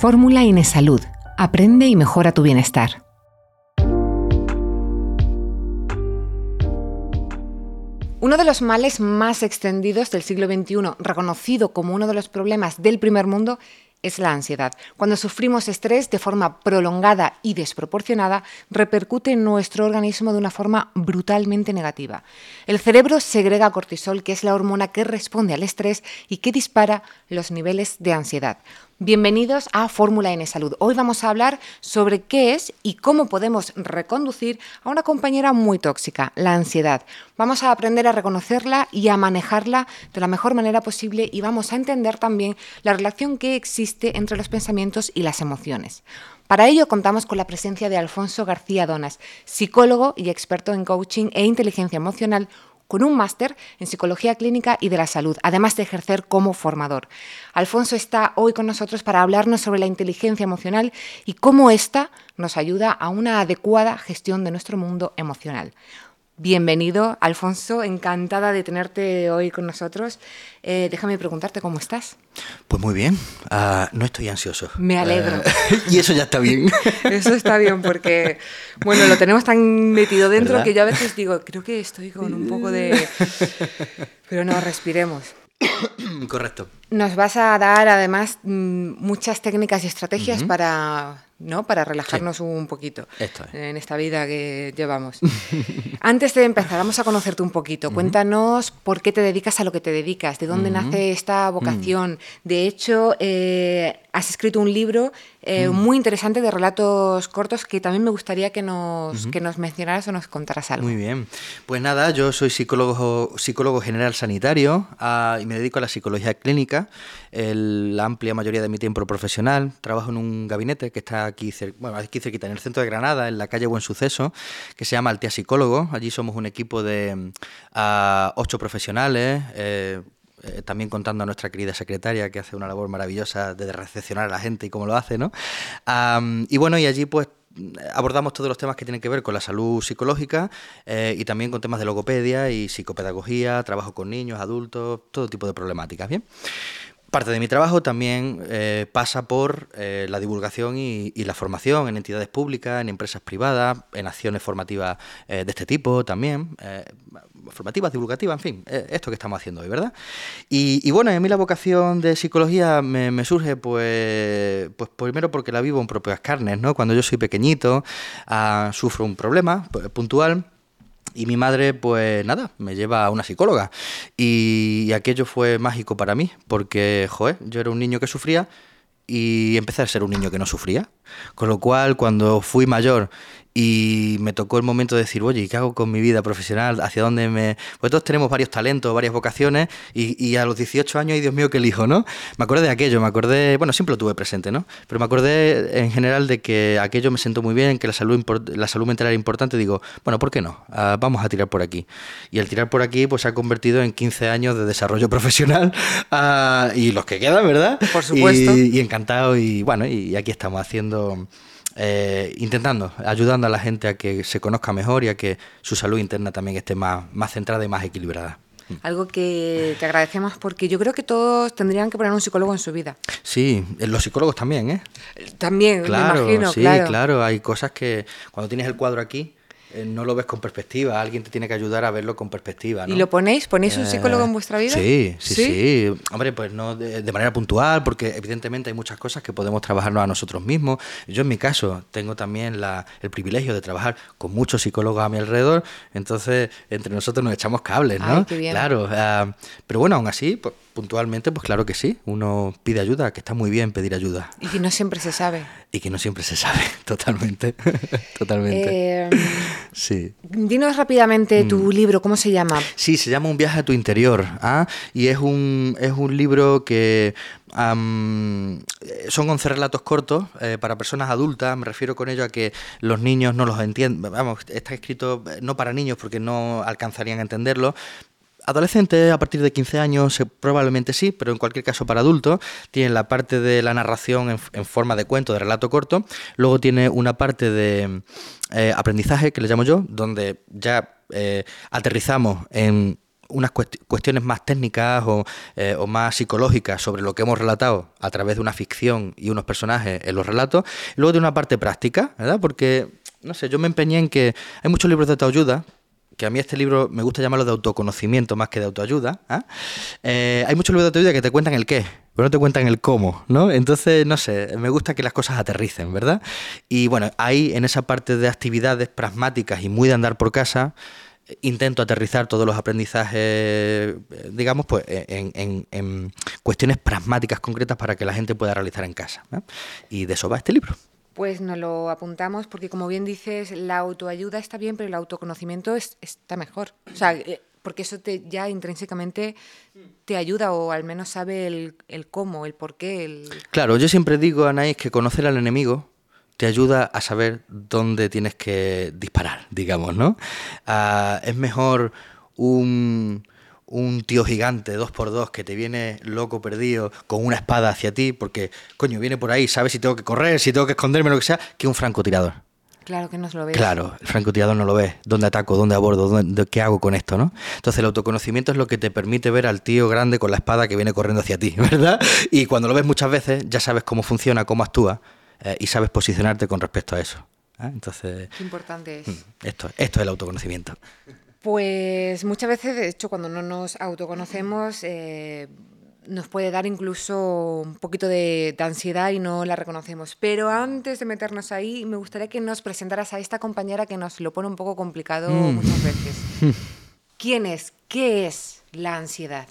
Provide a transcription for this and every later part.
Fórmula Inesalud. Aprende y mejora tu bienestar. Uno de los males más extendidos del siglo XXI, reconocido como uno de los problemas del primer mundo, es la ansiedad. Cuando sufrimos estrés de forma prolongada y desproporcionada, repercute en nuestro organismo de una forma brutalmente negativa. El cerebro segrega cortisol, que es la hormona que responde al estrés y que dispara los niveles de ansiedad. Bienvenidos a Fórmula N Salud. Hoy vamos a hablar sobre qué es y cómo podemos reconducir a una compañera muy tóxica, la ansiedad. Vamos a aprender a reconocerla y a manejarla de la mejor manera posible y vamos a entender también la relación que existe entre los pensamientos y las emociones. Para ello contamos con la presencia de Alfonso García Donas, psicólogo y experto en coaching e inteligencia emocional, con un máster en Psicología Clínica y de la Salud, además de ejercer como formador. Alfonso está hoy con nosotros para hablarnos sobre la inteligencia emocional y cómo ésta nos ayuda a una adecuada gestión de nuestro mundo emocional. Bienvenido, Alfonso, encantada de tenerte hoy con nosotros. Eh, déjame preguntarte cómo estás. Pues muy bien, ah, no estoy ansioso. Me alegro. Eh, y eso ya está bien. eso está bien porque, bueno, lo tenemos tan metido dentro que yo a veces digo, creo que estoy con un poco de... Pero no, respiremos. Correcto. Nos vas a dar además mm, muchas técnicas y estrategias para ¿no? Para relajarnos un poquito en esta vida que llevamos. Antes de empezar, vamos a conocerte un poquito. Cuéntanos por qué te dedicas a lo que te dedicas, de dónde nace esta vocación. De hecho, eh, has escrito un libro eh, muy interesante de relatos cortos que también me gustaría que nos, que nos mencionaras o nos contaras algo. Muy bien. Pues nada, yo soy psicólogo, psicólogo general sanitario ah, y me dedico a la psicología clínica. la amplia mayoría de mi tiempo profesional. Trabajo en un gabinete que está aquí, bueno, aquí cerquita, en el centro de Granada, en la calle Buen Suceso, que se llama Altea Psicólogo. Allí somos un equipo de ah, ocho profesionales. Eh, eh, también contando a nuestra querida secretaria que hace una labor maravillosa de recepcionar a la gente y cómo lo hace, ¿no? y bueno, y allí pues abordamos todos los temas que tienen que ver con la salud psicológica eh, y también con temas de logopedia y psicopedagogía, trabajo con niños, adultos, todo tipo de problemáticas, ¿bien? Parte de mi trabajo también eh, pasa por la divulgación y, la formación en entidades públicas, en empresas privadas, en acciones formativas de este tipo también, formativas, divulgativas, en fin, esto que estamos haciendo hoy, ¿verdad? Y, bueno, a mí la vocación de psicología me, surge pues, pues primero porque la vivo en propias carnes, ¿no? Cuando yo soy pequeñito, ah, sufro un problema puntual y mi madre, pues nada, me lleva a una psicóloga. Y, aquello fue mágico para mí, porque, joder, yo era un niño que sufría y empecé a ser un niño que no sufría. Con lo cual, cuando fui mayor y me tocó el momento de decir, oye, ¿qué hago con mi vida profesional? ¿Hacia dónde me...? Pues todos tenemos varios talentos, varias vocaciones y, a los 18 años, ay Dios mío, qué elijo, ¿no? Me acordé de aquello, me acordé, bueno, siempre lo tuve presente, ¿no? Pero me acordé en general de que aquello me sentó muy bien, que la salud, la salud mental era importante, digo, bueno, ¿por qué no? Ah, vamos a tirar por aquí. Y el tirar por aquí pues se ha convertido en 15 años de desarrollo profesional ah, y los que quedan, ¿verdad? Por supuesto. Y, encantado y bueno, y aquí estamos haciendo eh, intentando, ayudando a la gente a que se conozca mejor y a que su salud interna también esté más, más centrada y más equilibrada. Algo que te agradecemos porque yo creo que todos tendrían que poner un psicólogo en su vida. Sí, los psicólogos también, ¿eh? También, claro, me imagino. Sí, claro, hay cosas que cuando tienes el cuadro aquí, eh, no lo ves con perspectiva, alguien te tiene que ayudar a verlo con perspectiva. ¿no? ¿Y lo ponéis? ¿Ponéis un psicólogo en vuestra vida? Sí, sí, sí. Hombre, pues no de, manera puntual, porque evidentemente hay muchas cosas que podemos trabajarnos a nosotros mismos. Yo en mi caso tengo también la, el privilegio de trabajar con muchos psicólogos a mi alrededor, entonces entre nosotros nos echamos cables, ¿no? Claro, ah, pero bueno, aún así, pues, puntualmente, pues claro que sí, uno pide ayuda, que está muy bien pedir ayuda. Y que no siempre se sabe. Y que no siempre se sabe, totalmente, totalmente. Em, sí. Dinos rápidamente tu mm. libro, ¿cómo se llama? Sí, se llama Un viaje a tu interior, ¿ah? y es un, es un libro que son 11 relatos cortos eh, para personas adultas, me refiero con ello a que los niños no los entienden, vamos, está escrito eh, no para niños porque no alcanzarían a entenderlo, Adolescentes a partir de 15 años probablemente sí, pero en cualquier caso para adultos tiene la parte de la narración en, forma de cuento, de relato corto, luego tiene una parte de eh, aprendizaje que le llamo yo, donde ya eh, aterrizamos en unas cuestiones más técnicas o, eh, o, más psicológicas sobre lo que hemos relatado a través de una ficción y unos personajes en los relatos, luego de una parte práctica, ¿verdad? Porque, no sé, yo me empeñé en que hay muchos libros de autoayuda que a mí este libro me gusta llamarlo de autoconocimiento más que de autoayuda. ¿ah? Eh, hay muchos libros de autoayuda que te cuentan el qué, pero no te cuentan el cómo, ¿no? Entonces, no sé, me gusta que las cosas aterricen, ¿verdad? Y bueno, ahí en esa parte de actividades pragmáticas y muy de andar por casa, intento aterrizar todos los aprendizajes, digamos, pues en, cuestiones pragmáticas concretas para que la gente pueda realizar en casa. Y de eso va este libro. Pues nos lo apuntamos porque, como bien dices, la autoayuda está bien, pero el autoconocimiento está mejor. O sea, eh, porque eso te, ya intrínsecamente te ayuda o al menos sabe el, cómo, el por qué. El... Claro, yo siempre digo, Anaís, que conocer al enemigo te ayuda a saber dónde tienes que disparar, digamos, ¿no? Ah, es mejor un un tío gigante, dos por dos, que te viene loco perdido con una espada hacia ti, porque, coño, viene por ahí, sabe si tengo que correr, si tengo que esconderme, lo que sea, que un francotirador. Claro que no lo ve. Claro, el francotirador no lo ve. ¿Dónde ataco? ¿Dónde abordo? ¿Dónde, ¿Qué hago con esto? ¿no? Entonces el autoconocimiento es lo que te permite ver al tío grande con la espada que viene corriendo hacia ti, ¿verdad? Y cuando lo ves muchas veces ya sabes cómo funciona, cómo actúa eh, y sabes posicionarte con respecto a eso. ¿eh? Entonces... Qué importante es. Mm, esto, esto es el autoconocimiento. Pues muchas veces, de hecho, cuando no nos autoconocemos, eh, nos puede dar incluso un poquito de, ansiedad y no la reconocemos. Pero antes de meternos ahí, me gustaría que nos presentaras a esta compañera que nos lo pone un poco complicado mm. muchas veces. ¿Quién es? ¿Qué es la ansiedad?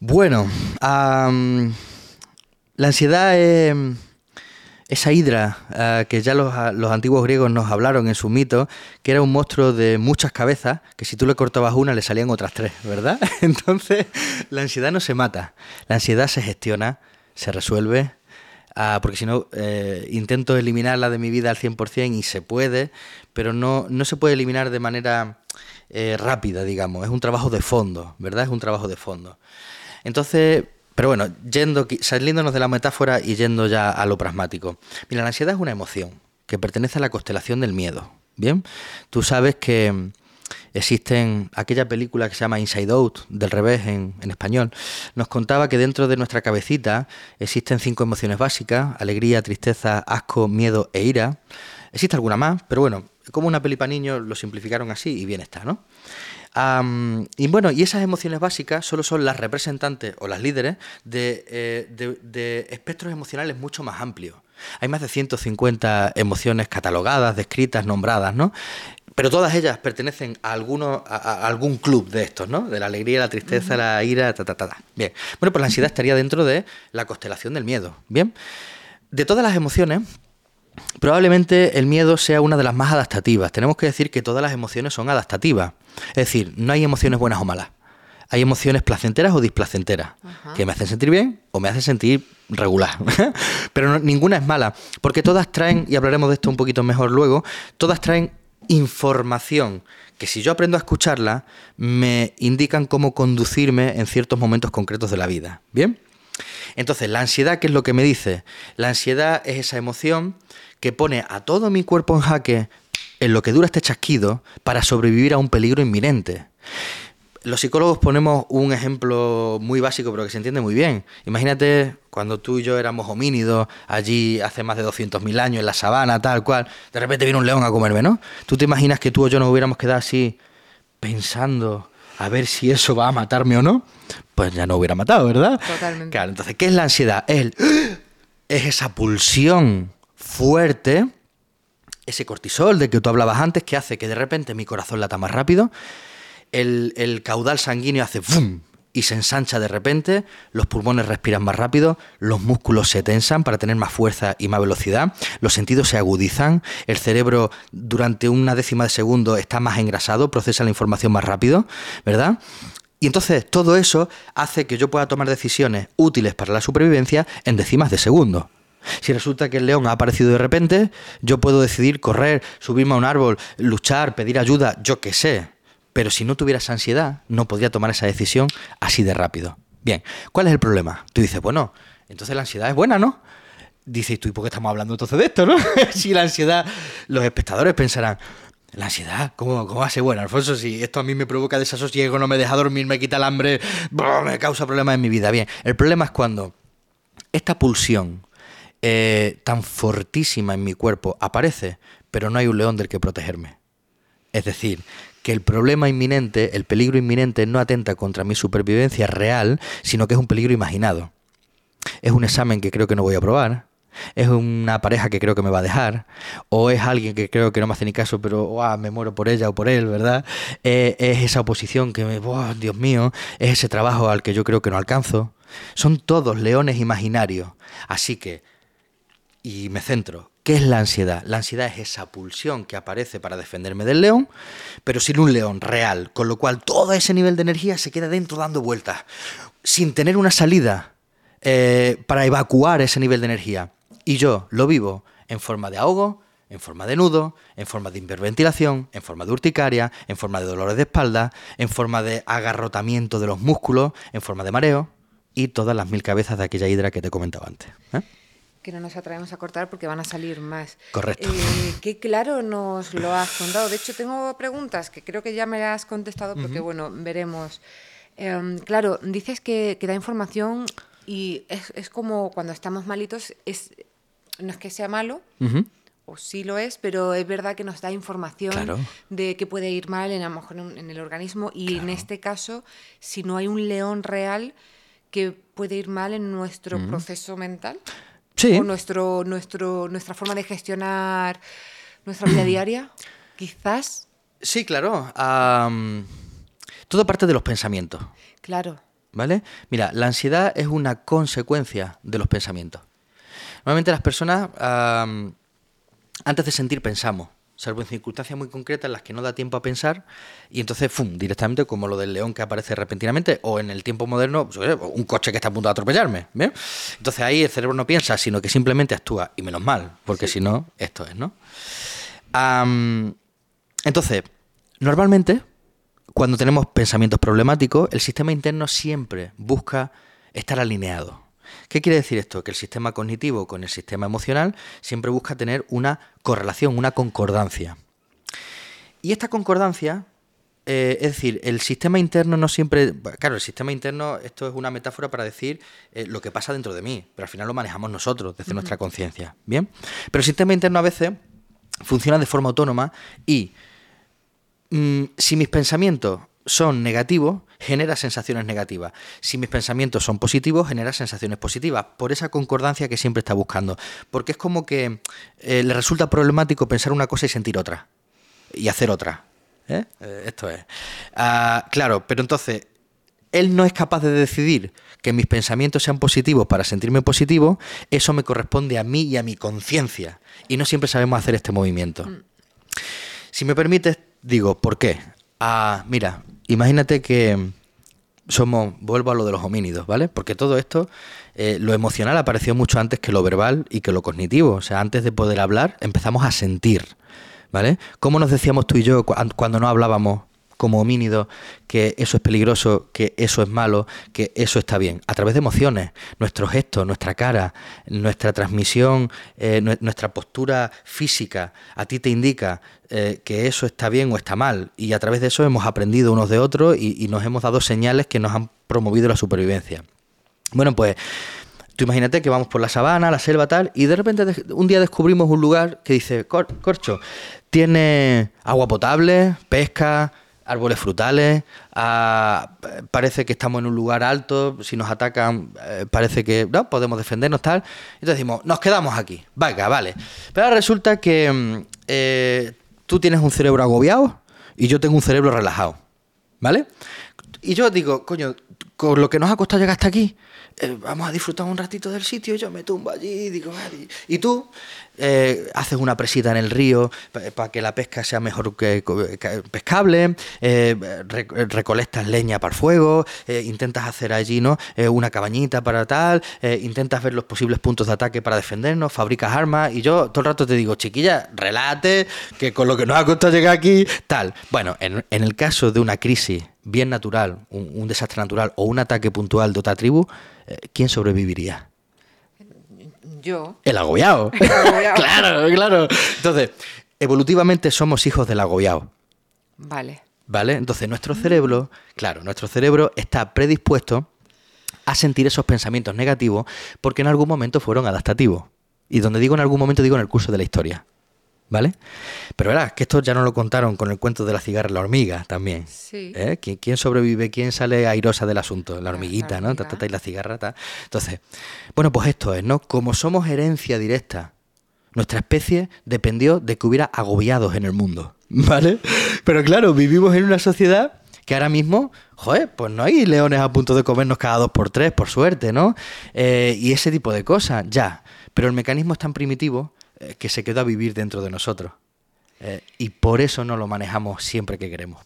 Bueno, la ansiedad es esa hidra eh, que ya los, antiguos griegos nos hablaron en su mito, que era un monstruo de muchas cabezas, que si tú le cortabas una le salían otras tres, ¿verdad? Entonces, la ansiedad no se mata, la ansiedad se gestiona, se resuelve, ah, porque si no, eh, intento eliminarla de mi vida al 100% y se puede, pero no, no se puede eliminar de manera eh, rápida, digamos, es un trabajo de fondo, ¿verdad? Es un trabajo de fondo. Entonces, pero bueno, yendo, saliéndonos de la metáfora y yendo ya a lo pragmático. Mira, la ansiedad es una emoción que pertenece a la constelación del miedo. Bien, tú sabes que existen aquella película que se llama Inside Out, del revés en, en, español, nos contaba que dentro de nuestra cabecita existen cinco emociones básicas, alegría, tristeza, asco, miedo e ira. Existe alguna más, pero bueno, como una peli para niños lo simplificaron así y bien está, ¿no? Y bueno, y esas emociones básicas solo son las representantes o las líderes eh, de, espectros emocionales mucho más amplios. Hay más de 150 emociones catalogadas, descritas, nombradas, ¿no? Pero todas ellas pertenecen a, alguno, a, algún club de estos, ¿no? De la alegría, la tristeza, la ira, ta, ta, ta, Bien. Bueno, pues la ansiedad estaría dentro de la constelación del miedo. Bien. De todas las emociones, Probablemente el miedo sea una de las más adaptativas. Tenemos que decir que todas las emociones son adaptativas. Es decir, no hay emociones buenas o malas. Hay emociones placenteras o displacenteras, que me hacen sentir bien o me hacen sentir regular. Pero ninguna es mala, porque todas traen, y hablaremos de esto un poquito mejor luego, todas traen información que si yo aprendo a escucharla, me indican cómo conducirme en ciertos momentos concretos de la vida. ¿Bien? Entonces, la ansiedad, ¿qué es lo que me dice? La ansiedad es esa emoción que pone a todo mi cuerpo en jaque en lo que dura este chasquido para sobrevivir a un peligro inminente. Los psicólogos ponemos un ejemplo muy básico, pero que se entiende muy bien. Imagínate cuando tú y yo éramos homínidos allí hace más de 200.000 años en la sabana, tal cual, de repente viene un león a comerme, ¿no? ¿Tú te imaginas que tú o yo nos hubiéramos quedado así pensando a ver si eso va a matarme o no? Pues ya no hubiera matado, ¿verdad? Totalmente. Claro, entonces, ¿qué es la ansiedad? Es, es esa pulsión fuerte, ese cortisol de que tú hablabas antes, que hace que de repente mi corazón lata más rápido, el, caudal sanguíneo hace ¡bum! y se ensancha de repente, los pulmones respiran más rápido, los músculos se tensan para tener más fuerza y más velocidad, los sentidos se agudizan, el cerebro durante una décima de segundo está más engrasado, procesa la información más rápido, ¿verdad? Y entonces todo eso hace que yo pueda tomar decisiones útiles para la supervivencia en décimas de segundo. Si resulta que el león ha aparecido de repente, yo puedo decidir correr, subirme a un árbol, luchar, pedir ayuda, yo qué sé. Pero si no tuviera esa ansiedad, no podría tomar esa decisión así de rápido. Bien, ¿cuál es el problema? Tú dices, bueno, entonces la ansiedad es buena, ¿no? Dices tú, ¿y por qué estamos hablando entonces de esto, no? si la ansiedad, los espectadores pensarán, La ansiedad, ¿cómo, cómo ser buena, Alfonso? Si esto a mí me provoca desasosiego, no me deja dormir, me quita el hambre, me causa problemas en mi vida. Bien, el problema es cuando esta pulsión eh, tan fortísima en mi cuerpo aparece, pero no hay un león del que protegerme. Es decir, que el problema inminente, el peligro inminente no atenta contra mi supervivencia real, sino que es un peligro imaginado. Es un examen que creo que no voy a probar, es una pareja que creo que me va a dejar, o es alguien que creo que no me hace ni caso, pero me muero por ella o por él, ¿verdad? Eh, es esa oposición que me, Dios mío, es ese trabajo al que yo creo que no alcanzo. Son todos leones imaginarios. Así que, y me centro, ¿qué es la ansiedad? La ansiedad es esa pulsión que aparece para defenderme del león, pero sin un león real, con lo cual todo ese nivel de energía se queda dentro dando vueltas, sin tener una salida eh, para evacuar ese nivel de energía. Y yo lo vivo en forma de ahogo, en forma de nudo, en forma de hiperventilación, en forma de urticaria, en forma de dolores de espalda, en forma de agarrotamiento de los músculos, en forma de mareo y todas las mil cabezas de aquella hidra que te comentaba antes. ¿eh? Que no nos atrevemos a cortar porque van a salir más. Correcto. Eh, qué claro nos lo has contado. De hecho, tengo preguntas que creo que ya me has contestado porque, bueno, veremos. Em, claro, dices que, da información y es, es como cuando estamos malitos, es no es que sea malo, o sí lo es, pero es verdad que nos da información de que puede ir mal en, a lo mejor en, el organismo y en este caso, si no hay un león real que puede ir mal en nuestro proceso mental sí. o nuestro, nuestro, nuestra forma de gestionar nuestra vida diaria, quizás. Sí, claro. todo parte de los pensamientos. Claro. ¿Vale? Mira, la ansiedad es una consecuencia de los pensamientos. Normalmente las personas, antes de sentir, pensamos, salvo en circunstancias muy concretas en las que no da tiempo a pensar, y entonces, ¡fum!, directamente como lo del león que aparece repentinamente, o en el tiempo moderno, pues, un coche que está a punto de atropellarme. Entonces ahí el cerebro no piensa, sino que simplemente actúa, y menos mal, porque si no, esto es, ¿no? entonces, normalmente, cuando tenemos pensamientos problemáticos, el sistema interno siempre busca estar alineado. ¿Qué quiere decir esto? Que el sistema cognitivo con el sistema emocional siempre busca tener una correlación, una concordancia. Y esta concordancia, eh, es decir, el sistema interno no siempre... Claro, el sistema interno, esto es una metáfora para decir eh, lo que pasa dentro de mí, pero al final lo manejamos nosotros, desde nuestra conciencia. ¿Bien? Pero el sistema interno a veces funciona de forma autónoma y mm, si mis pensamientos son negativos, genera sensaciones negativas. Si mis pensamientos son positivos, genera sensaciones positivas. Por esa concordancia que siempre está buscando. Porque es como que eh, le resulta problemático pensar una cosa y sentir otra. Y hacer otra. ¿eh? Eh, esto es. Ah, claro, pero entonces, él no es capaz de decidir que mis pensamientos sean positivos para sentirme positivo. Eso me corresponde a mí y a mi conciencia. Y no siempre sabemos hacer este movimiento. Mm. Si me permites, digo, ¿por qué? Ah, mira, imagínate que somos, vuelvo a lo de los homínidos, ¿vale? Porque todo esto, eh, lo emocional apareció mucho antes que lo verbal y que lo cognitivo. O sea, antes de poder hablar, empezamos a sentir, ¿vale? ¿Cómo nos decíamos tú y yo cuando no hablábamos como homínido que eso es peligroso, que eso es malo, que eso está bien, a través de emociones, nuestros gestos, nuestra cara, nuestra transmisión, eh, nuestra postura física, a ti te indica eh, que eso está bien o está mal, y a través de eso hemos aprendido unos de otros y nos hemos dado señales que nos han promovido la supervivencia. Bueno, pues Tú imagínate que vamos por la sabana, la selva, tal, y de repente un día descubrimos un lugar que dice, Corcho, tiene agua potable, pesca, árboles frutales, parece que estamos en un lugar alto, si nos atacan eh, parece que no podemos defendernos tal. Entonces decimos, nos quedamos aquí, venga, vale. Pero resulta que mm, eh, tú tienes un cerebro agobiado y yo tengo un cerebro relajado, ¿vale? Y yo digo, coño, con lo que nos ha costado llegar hasta aquí, eh, vamos a disfrutar un ratito del sitio, yo me tumbo allí y digo, y tú eh, haces una presita en el río para que la pesca sea mejor que, pescable, eh, recolectas leña para el fuego, intentas hacer allí ¿no? una cabañita para tal, intentas ver los posibles puntos de ataque para defendernos, fabricas armas y yo todo el rato te digo, chiquilla, relate, que con lo que nos ha costado llegar aquí, tal. Bueno, en, el caso de una crisis bien natural, un desastre natural o un ataque puntual de otra tribu, eh, ¿quién sobreviviría? Yo. El agobiado. claro, claro. Entonces, evolutivamente somos hijos del agobiado. Vale. ¿Vale? Entonces nuestro cerebro, claro, nuestro cerebro está predispuesto a sentir esos pensamientos negativos porque en algún momento fueron adaptativos. Y donde digo en algún momento digo en el curso de la historia. ¿Vale? Pero verás que esto ya no lo contaron con el cuento de la cigarra y la hormiga también. Sí. ¿Eh? ¿Qui- ¿Quién sobrevive? ¿Quién sale airosa del asunto? La hormiguita, ¿no? Ta, ta, ta, y la cigarra. Entonces, bueno, pues esto es, ¿no? Como somos herencia directa, nuestra especie dependió de que hubiera agobiados en el mundo, ¿vale? Pero claro, vivimos en una sociedad que ahora mismo, joder, pues no hay leones a punto de comernos cada dos por tres, por suerte, ¿no? Eh, y ese tipo de cosas, ya. Pero el mecanismo es tan primitivo eh, que se quedó a vivir dentro de nosotros. Eh, y por eso no lo manejamos siempre que queremos.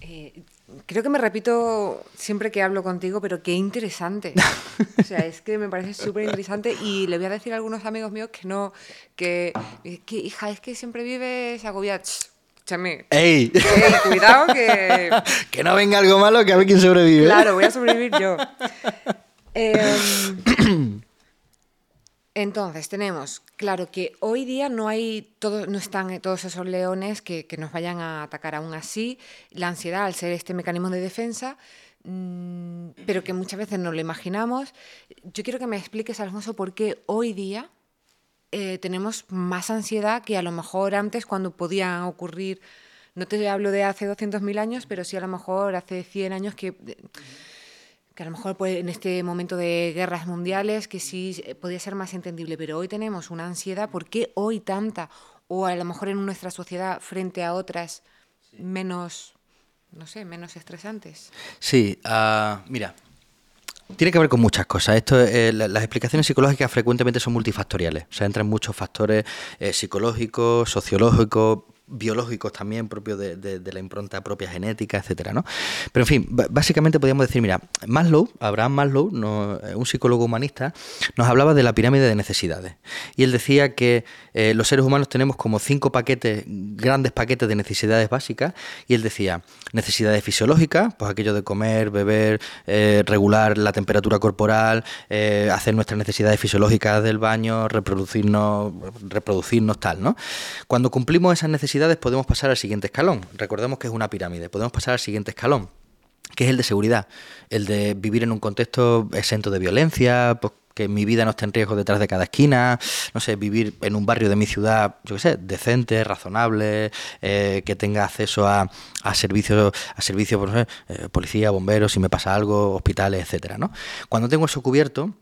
Eh, creo que me repito siempre que hablo contigo, pero qué interesante. O sea, es que me parece súper interesante y le voy a decir a algunos amigos míos que no, que, que, hija, es que siempre vives agobiada. Ch, Escúchame. ¡Ey! Cuidado que... que no venga algo malo, que a ver quién sobrevive. Claro, voy a sobrevivir yo. Em, entonces, tenemos, claro que hoy día no hay todo, no están todos esos leones que, que nos vayan a atacar aún así. La ansiedad, al ser este mecanismo de defensa, mm, pero que muchas veces no lo imaginamos. Yo quiero que me expliques, Alfonso, por qué hoy día eh, tenemos más ansiedad que a lo mejor antes cuando podían ocurrir, no te hablo de hace 200.000 años, pero sí a lo mejor hace 100 años que, que a lo mejor pues, en este momento de guerras mundiales que sí eh, podía ser más entendible, pero hoy tenemos una ansiedad, ¿por qué hoy tanta? O a lo mejor en nuestra sociedad frente a otras menos, no sé, menos estresantes. Sí, ah, mira, tiene que ver con muchas cosas. Esto, eh, la- las explicaciones psicológicas frecuentemente son multifactoriales. O sea, entran muchos factores eh, psicológicos, sociológicos, biológicos también, propios de, la impronta propia genética, etcétera, ¿no? Pero en fin, básicamente podríamos decir, mira, Maslow, Abraham Maslow, eh, un psicólogo humanista, nos hablaba de la pirámide de necesidades. Y él decía que eh, los seres humanos tenemos como cinco paquetes, grandes paquetes de necesidades básicas, y él decía, necesidades fisiológicas, pues aquello de comer, beber, eh, regular la temperatura corporal, hacer nuestras necesidades fisiológicas del baño, reproducirnos, reproducirnos tal, ¿no? Cuando cumplimos esas necesidades podemos pasar al siguiente escalón. Recordemos que es una pirámide, podemos pasar al siguiente escalón que es el de seguridad, el de vivir en un contexto exento de violencia, pues que mi vida no esté en riesgo detrás de cada esquina, no sé, vivir en un barrio de mi ciudad, yo qué sé, decente, razonable, eh, que tenga acceso a, servicios, a servicios, por ejemplo, eh, policía, bomberos, si me pasa algo, hospitales, etcétera, ¿no? Cuando tengo eso cubierto,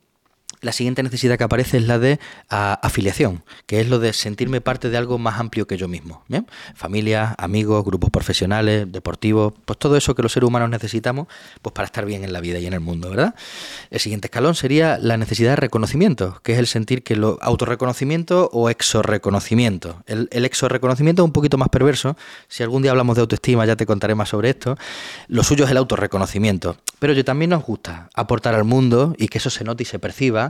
la siguiente necesidad que aparece es la de a, afiliación, que es lo de sentirme parte de algo más amplio que yo mismo. ¿bien? Familia, amigos, grupos profesionales, deportivos, pues todo eso que los seres humanos necesitamos pues para estar bien en la vida y en el mundo, ¿verdad? El siguiente escalón sería la necesidad de reconocimiento, que es el sentir que lo autorreconocimiento o exorreconocimiento. El, el exorreconocimiento es un poquito más perverso. Si algún día hablamos de autoestima ya te contaré más sobre esto. Lo suyo es el autorreconocimiento. Pero yo también nos gusta aportar al mundo y que eso se note y se perciba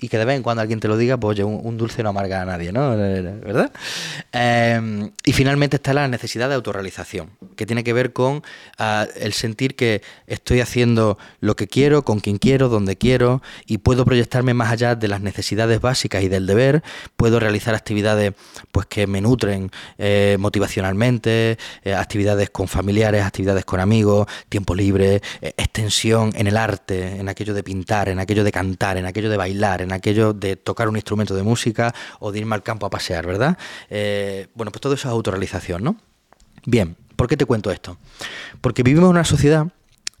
y que de vez en cuando alguien te lo diga, pues oye, un, dulce no amarga a nadie, ¿no? ¿Verdad? Eh, y finalmente está la necesidad de autorrealización, que tiene que ver con ah, el sentir que estoy haciendo lo que quiero, con quien quiero, donde quiero, y puedo proyectarme más allá de las necesidades básicas y del deber, puedo realizar actividades pues que me nutren eh, motivacionalmente, eh, actividades con familiares, actividades con amigos, tiempo libre, eh, extensión en el arte, en aquello de pintar, en aquello de cantar, en aquello de bailar, en aquello de tocar un instrumento de música o de irme al campo a pasear, ¿verdad? Eh, bueno, pues todo eso es autorrealización, ¿no? Bien, ¿por qué te cuento esto? Porque vivimos en una sociedad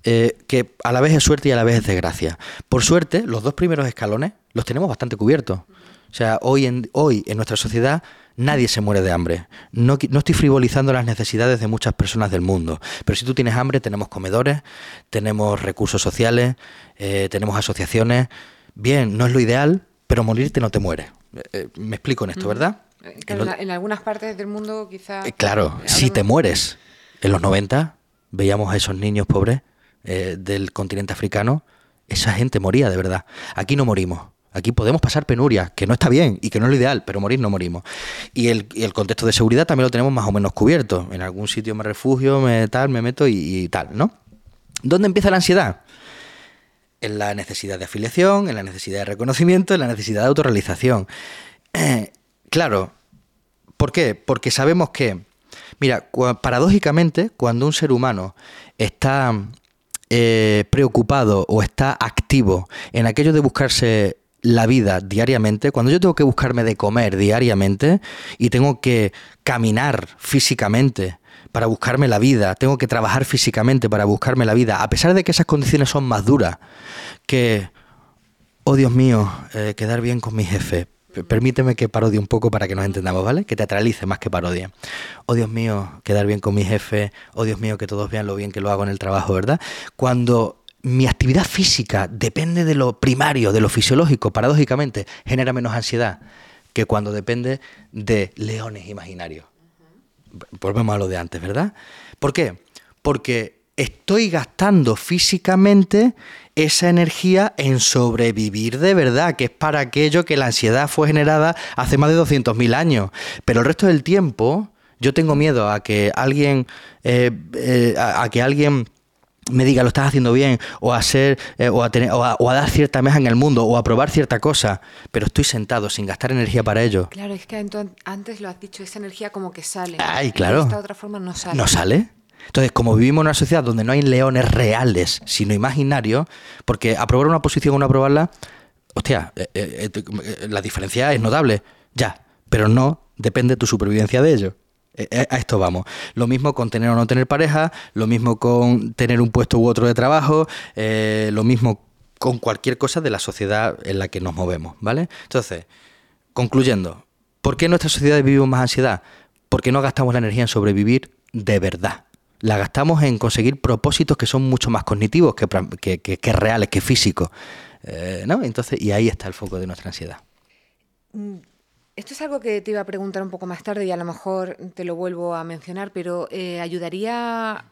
eh, que a la vez es suerte y a la vez es desgracia. Por suerte, los dos primeros escalones los tenemos bastante cubiertos. O sea, hoy en, hoy en nuestra sociedad nadie se muere de hambre. No, no estoy frivolizando las necesidades de muchas personas del mundo, pero si tú tienes hambre, tenemos comedores, tenemos recursos sociales, eh, tenemos asociaciones. Bien, no es lo ideal, pero morirte no te mueres. Eh, eh, me explico en esto, ¿verdad? Eh, En lo- algunas partes del mundo quizá... eh, Claro, si te mueres. En los 90 veíamos a esos niños pobres eh, del continente africano. Esa gente moría de verdad. Aquí no morimos. Aquí podemos pasar penurias, que no está bien y que no es lo ideal, pero morir no morimos. Y el, y el contexto de seguridad también lo tenemos más o menos cubierto. En algún sitio me refugio, me tal, me meto y, y tal, ¿no? ¿Dónde empieza la ansiedad? En la necesidad de afiliación, en la necesidad de reconocimiento, en la necesidad de autorrealización. Eh, claro, ¿Por qué? Porque sabemos que, mira, paradójicamente, cuando un ser humano está eh, preocupado o está activo en aquello de buscarse la vida diariamente, cuando yo tengo que buscarme de comer diariamente y tengo que caminar físicamente para buscarme la vida, tengo que trabajar físicamente para buscarme la vida, a pesar de que esas condiciones son más duras que, oh Dios mío, eh, quedar bien con mi jefe. Permíteme que parodie un poco para que nos entendamos, ¿vale? Que teatralice más que parodie. Oh Dios mío, quedar bien con mi jefe. Oh Dios mío, que todos vean lo bien que lo hago en el trabajo, ¿verdad? Cuando mi actividad física depende de lo primario, de lo fisiológico, paradójicamente, genera menos ansiedad que cuando depende de leones imaginarios. Volvemos a lo de antes, ¿verdad? ¿Por qué? Porque estoy gastando físicamente esa energía en sobrevivir de verdad, que es para aquello que la ansiedad fue generada hace más de 200.000 años. Pero el resto del tiempo, yo tengo miedo a que alguien, eh, eh, a que alguien me diga lo estás haciendo bien o a hacer eh, o, a tener, o, a, dar cierta mesa en el mundo o a probar cierta cosa, pero estoy sentado sin gastar energía para ello. Claro, es que antes lo has dicho, esa energía como que sale. Ay, claro. De esta otra forma no sale. ¿No sale? Entonces, como vivimos en una sociedad donde no hay leones reales, sino imaginarios, porque aprobar una posición o no aprobarla, hostia, eh, eh, la diferencia es notable, ya, pero no depende tu supervivencia de ello. Eh, eh, a esto vamos. Lo mismo con tener o no tener pareja, lo mismo con tener un puesto u otro de trabajo, eh, lo mismo con cualquier cosa de la sociedad en la que nos movemos, ¿vale? Entonces, concluyendo, ¿por qué en nuestra sociedad vivimos más ansiedad? Porque no gastamos la energía en sobrevivir de verdad. La gastamos en conseguir propósitos que son mucho más cognitivos que, que, reales, que físicos. ¿no? Entonces, y ahí está el foco de nuestra ansiedad. Esto es algo que te iba a preguntar un poco más tarde y a lo mejor te lo vuelvo a mencionar, pero eh, ¿ayudaría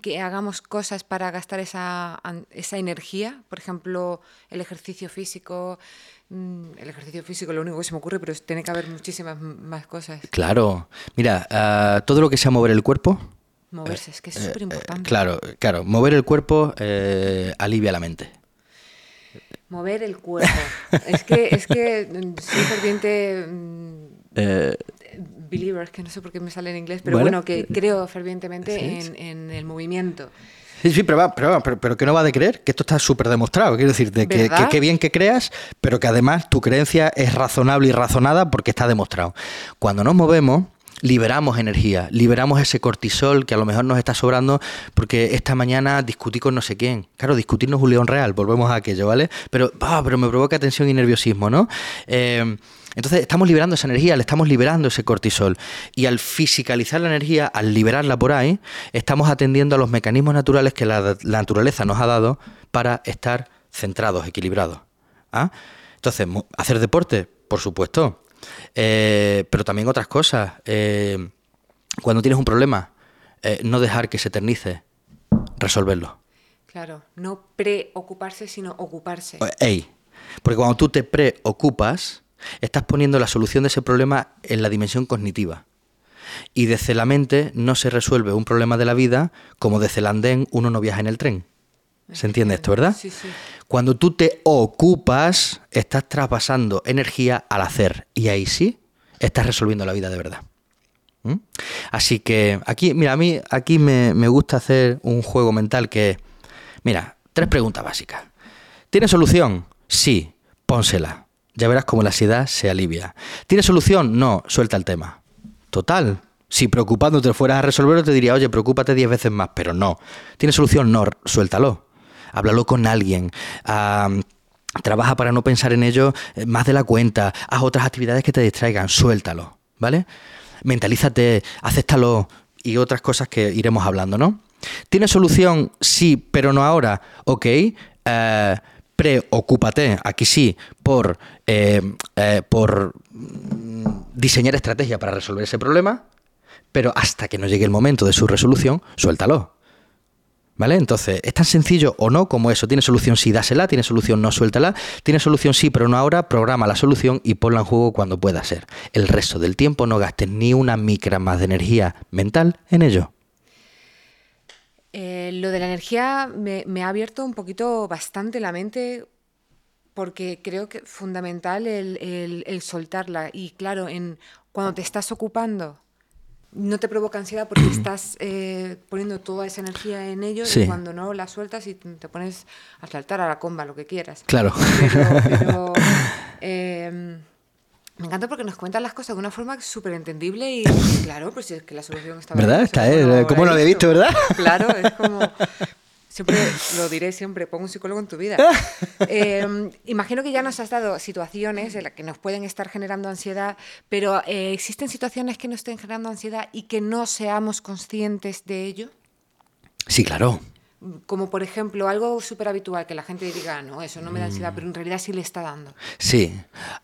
que hagamos cosas para gastar esa, esa energía? Por ejemplo, el ejercicio físico. Mm, el ejercicio físico lo único que se me ocurre, pero tiene que haber muchísimas más cosas. Claro. Mira, ah, todo lo que sea mover el cuerpo. Moverse, es que es súper importante. claro, claro. Mover el cuerpo alivia la mente. Mover el cuerpo. es que, es que mm, soy ferviente mm, eh, believer, que no sé por qué me sale en inglés, pero bueno, que creo fervientemente en, el movimiento. Sí, sí, pero, pero, pero, que no va de creer, que esto está súper demostrado. Quiero decir, de que, que, bien que creas, pero que además tu creencia es razonable y razonada porque está demostrado. Cuando nos movemos, liberamos energía, liberamos ese cortisol que a lo mejor nos está sobrando porque esta mañana discutí con no sé quién. Claro, discutir no es un león real, volvemos a aquello, ¿vale? Pero, ah, pero me provoca tensión y nerviosismo, ¿no? Eh, entonces estamos liberando esa energía, le estamos liberando ese cortisol. Y al fisicalizar la energía, al liberarla por ahí, estamos atendiendo a los mecanismos naturales que la, naturaleza nos ha dado para estar centrados, equilibrados. ¿ah? Entonces, hacer deporte, por supuesto. Eh, pero también otras cosas. Eh, cuando tienes un problema, eh, no dejar que se eternice, resolverlo. Claro, no preocuparse, sino ocuparse. Ey, porque cuando tú te preocupas, estás poniendo la solución de ese problema en la dimensión cognitiva. Y desde la mente no se resuelve un problema de la vida como desde el andén uno no viaja en el tren. ¿Se entiende esto, verdad? Sí, sí. Cuando tú te ocupas, estás traspasando energía al hacer. Y ahí sí, estás resolviendo la vida de verdad. ¿Mm? Así que aquí, mira, a mí aquí me, gusta hacer un juego mental que, mira, tres preguntas básicas. ¿Tiene solución? Sí, pónsela. Ya verás cómo la ansiedad se alivia. ¿Tiene solución? No, suelta el tema. Total. Si preocupándote fueras a resolverlo, te diría, oye, preocúpate diez veces más, pero no. ¿Tiene solución? No, suéltalo háblalo con alguien. trabaja para no pensar en ello eh, más de la cuenta, haz otras actividades que te distraigan, suéltalo, ¿vale? Mentalízate, acéptalo y otras cosas que iremos hablando, ¿no? ¿Tiene solución? Sí, pero no ahora. Ok. Eh, preocúpate, aquí sí, por, eh, por mm, diseñar estrategia para resolver ese problema, pero hasta que no llegue el momento de su resolución, suéltalo. ¿Vale? Entonces, es tan sencillo o no como eso. Tiene solución sí, dásela, tiene solución no, suéltala. Tiene solución sí, pero no ahora, programa la solución y ponla en juego cuando pueda ser. El resto del tiempo no gastes ni una micra más de energía mental en ello. Eh, lo de la energía me, ha abierto un poquito bastante la mente porque creo que es fundamental el, soltarla. Y claro, en, cuando te estás ocupando, no te provoca ansiedad porque estás eh, poniendo toda esa energía en ello y cuando no la sueltas y te pones a saltar a la comba, lo que quieras. Claro. Pero, em, me encanta porque nos cuentan las cosas de una forma súper entendible y claro, pues es que la solución está... ¿Verdad? Está, eh, ¿Cómo lo había visto, verdad? Claro, es como... Siempre lo diré siempre, pongo un psicólogo en tu vida. Em, imagino que ya nos has dado situaciones en las que nos pueden estar generando ansiedad, pero eh, ¿existen situaciones que nos estén generando ansiedad y que no seamos conscientes de ello? Sí, claro. Como por ejemplo, algo súper habitual que la gente diga, no, eso no me da ansiedad, pero en realidad sí le está dando. Sí.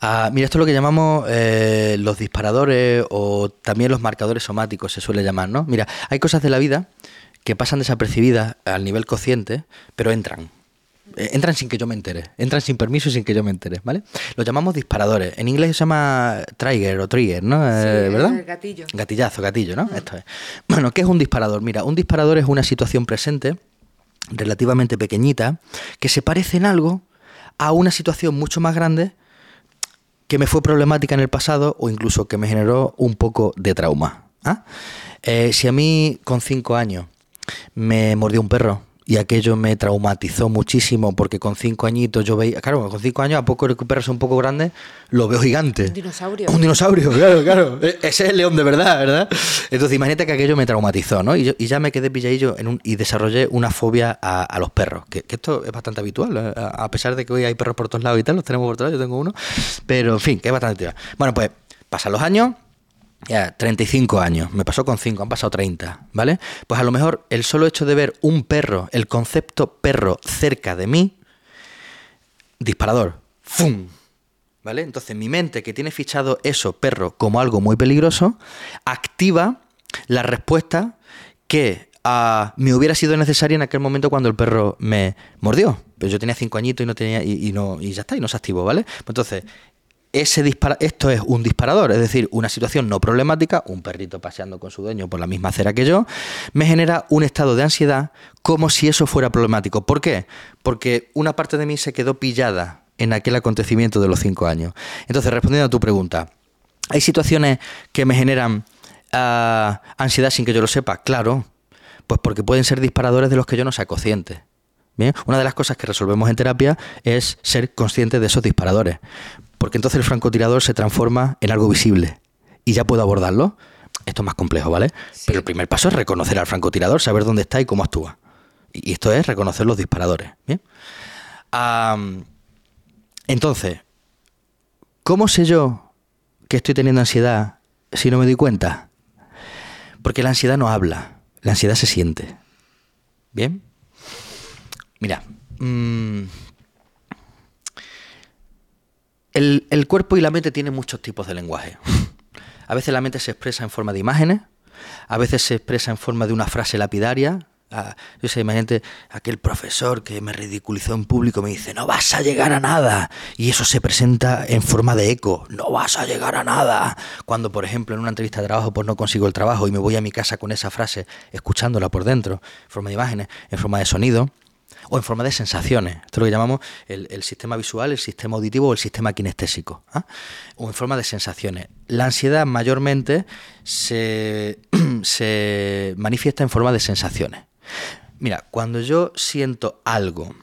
Ah, mira, esto es lo que llamamos eh, los disparadores o también los marcadores somáticos, se suele llamar, ¿no? Mira, hay cosas de la vida que pasan desapercibidas al nivel consciente, pero entran. Eh, entran sin que yo me entere, entran sin permiso y sin que yo me entere, ¿vale? Los llamamos disparadores. En inglés se llama trigger o trigger, ¿no? Eh, ¿Verdad? gatillo. Gatillazo, gatillo, ¿no? Esto es. Bueno, ¿qué es un disparador? Mira, un disparador es una situación presente relativamente pequeñita que se parece en algo a una situación mucho más grande que me fue problemática en el pasado o incluso que me generó un poco de trauma. ¿ah? Eh, si a mí con cinco años me mordió un perro y aquello me traumatizó muchísimo porque con cinco añitos yo veía, claro, con cinco años a poco el perro es un poco grande, lo veo gigante. Un dinosaurio. Un dinosaurio, claro, claro. E-, ese es el león de verdad, ¿verdad? Entonces imagínate que aquello me traumatizó, ¿no? Y, ya me quedé pilladillo en un, y desarrollé una fobia a, los perros, que, esto es bastante habitual, ¿eh? a, pesar de que hoy hay perros por todos lados y tal, los tenemos por todos lados, yo tengo uno, pero en fin, que es bastante habitual. Bueno, pues pasan los años, ya, 35 años, me pasó con 5, han pasado 30, ¿vale? Pues a lo mejor el solo hecho de ver un perro, el concepto perro cerca de mí, disparador, ¡fum! ¿Vale? Entonces mi mente, que tiene fichado eso, perro, como algo muy peligroso, activa la respuesta que ah, me hubiera sido necesaria en aquel momento cuando el perro me mordió. Pero yo tenía 5 añitos y no tenía, y, y, ya está, y no se activó, ¿vale? Entonces, ese dispara esto es un disparador, es decir, una situación no problemática, un perrito paseando con su dueño por la misma acera que yo, me genera un estado de ansiedad como si eso fuera problemático. ¿Por qué? Porque una parte de mí se quedó pillada en aquel acontecimiento de los cinco años. Entonces, respondiendo a tu pregunta, ¿hay situaciones que me generan ah, ansiedad sin que yo lo sepa? Claro, pues porque pueden ser disparadores de los que yo no sea consciente. Bien, una de las cosas que resolvemos en terapia es ser consciente de esos disparadores porque entonces el francotirador se transforma en algo visible y ya puedo abordarlo. Esto es más complejo, ¿vale? Pero el primer paso es reconocer al francotirador, saber dónde está y cómo actúa. Y esto es reconocer los disparadores. ¿bien? entonces, ¿cómo sé yo que estoy teniendo ansiedad si no me doy cuenta? Porque la ansiedad no habla, la ansiedad se siente. ¿Bien? Mira, mmm, el, cuerpo y la mente tienen muchos tipos de lenguaje. A veces la mente se expresa en forma de imágenes, a veces se expresa en forma de una frase lapidaria. Ah, yo sé, imagínate aquel profesor que me ridiculizó en público me dice, no vas a llegar a nada. Y eso se presenta en forma de eco, no vas a llegar a nada. Cuando, por ejemplo, en una entrevista de trabajo pues no consigo el trabajo y me voy a mi casa con esa frase, escuchándola por dentro, en forma de imágenes, en forma de sonido o en forma de sensaciones. Esto es lo que llamamos el, sistema visual, el sistema auditivo o el sistema kinestésico. ¿ah? O en forma de sensaciones. La ansiedad mayormente se, se manifiesta en forma de sensaciones. Mira, cuando yo siento algo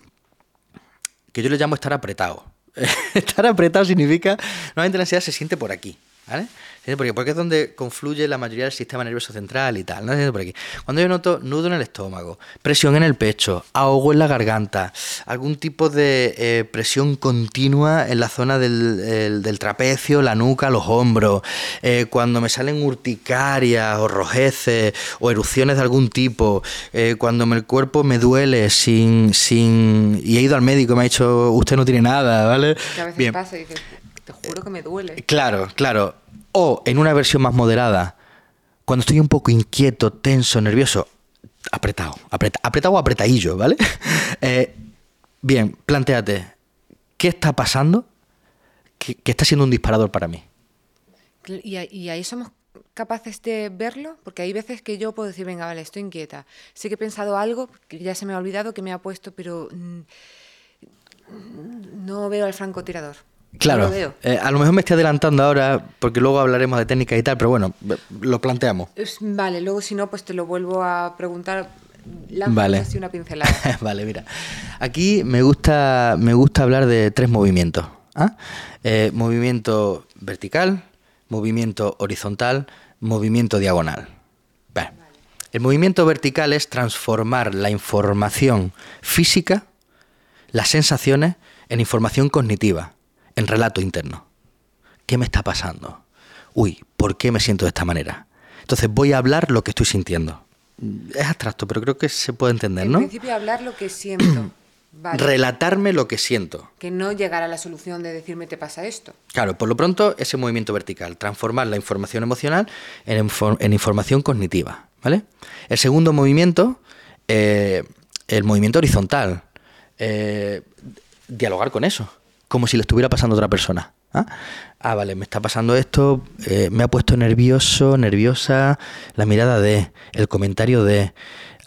que yo le llamo estar apretado. estar apretado significa, normalmente la ansiedad se siente por aquí, ¿vale? Porque, porque es donde confluye la mayoría del sistema nervioso central y tal. ¿no? Por aquí. Cuando yo noto nudo en el estómago, presión en el pecho, ahogo en la garganta, algún tipo de eh, presión continua en la zona del, trapecio, la nuca, los hombros, eh, cuando me salen urticarias o rojeces o erupciones de algún tipo, eh, cuando el cuerpo me duele sin, sin... y he ido al médico y me ha dicho, usted no tiene nada, ¿vale? a veces pasa y dices, te juro que me duele. Claro, claro. O en una versión más moderada, cuando estoy un poco inquieto, tenso, nervioso, apretado, apretado o apretadillo, ¿vale? Eh, bien, planteate, ¿qué está pasando que, está siendo un disparador para mí? Y, ahí somos capaces de verlo? Porque hay veces que yo puedo decir, venga, vale, estoy inquieta. Sé que he pensado algo que ya se me ha olvidado, que me ha puesto, pero... Mm, No veo al francotirador. Claro, eh, a lo mejor me estoy adelantando ahora porque luego hablaremos de técnica y tal, pero bueno, lo planteamos. vale, luego si no, pues te lo vuelvo a preguntar. vale. así una pincelada. vale, mira. Aquí me gusta, me gusta hablar de tres movimientos. ¿ah? Eh, movimiento vertical, movimiento horizontal, movimiento diagonal. El movimiento vertical es transformar la información física, las sensaciones, en información cognitiva en relato interno. ¿Qué me está pasando? Uy, ¿por qué me siento de esta manera? Entonces voy a hablar lo que estoy sintiendo. Es abstracto, pero creo que se puede entender, ¿no? En principio hablar lo que siento. Relatarme lo que siento. Que no llegar a la solución de decirme te pasa esto. Claro, por lo pronto ese movimiento vertical, transformar la información emocional en, información cognitiva, ¿vale? El segundo movimiento, eh, el movimiento horizontal, eh, dialogar con eso como si le estuviera pasando a otra persona. ¿ah? ah vale, me está pasando esto, eh, me ha puesto nervioso, nerviosa, la mirada de, el comentario de,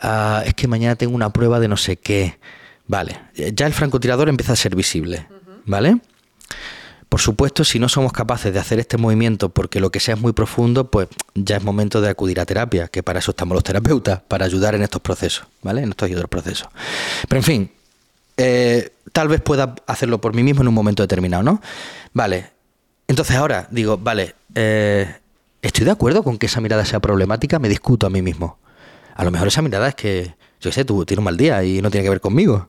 ah, es que mañana tengo una prueba de no sé qué. Vale, ya el francotirador empieza a ser visible, ¿vale? Por supuesto, si no somos capaces de hacer este movimiento porque lo que sea es muy profundo, pues ya es momento de acudir a terapia, que para eso estamos los terapeutas, para ayudar en estos procesos, ¿vale? En estos y otros procesos. Pero en fin, eh, tal vez pueda hacerlo por mí mismo en un momento determinado, ¿no? Vale. Entonces ahora digo, vale, eh, estoy de acuerdo con que esa mirada sea problemática, me discuto a mí mismo. A lo mejor esa mirada es que, yo qué sé, tú tienes un mal día y no tiene que ver conmigo.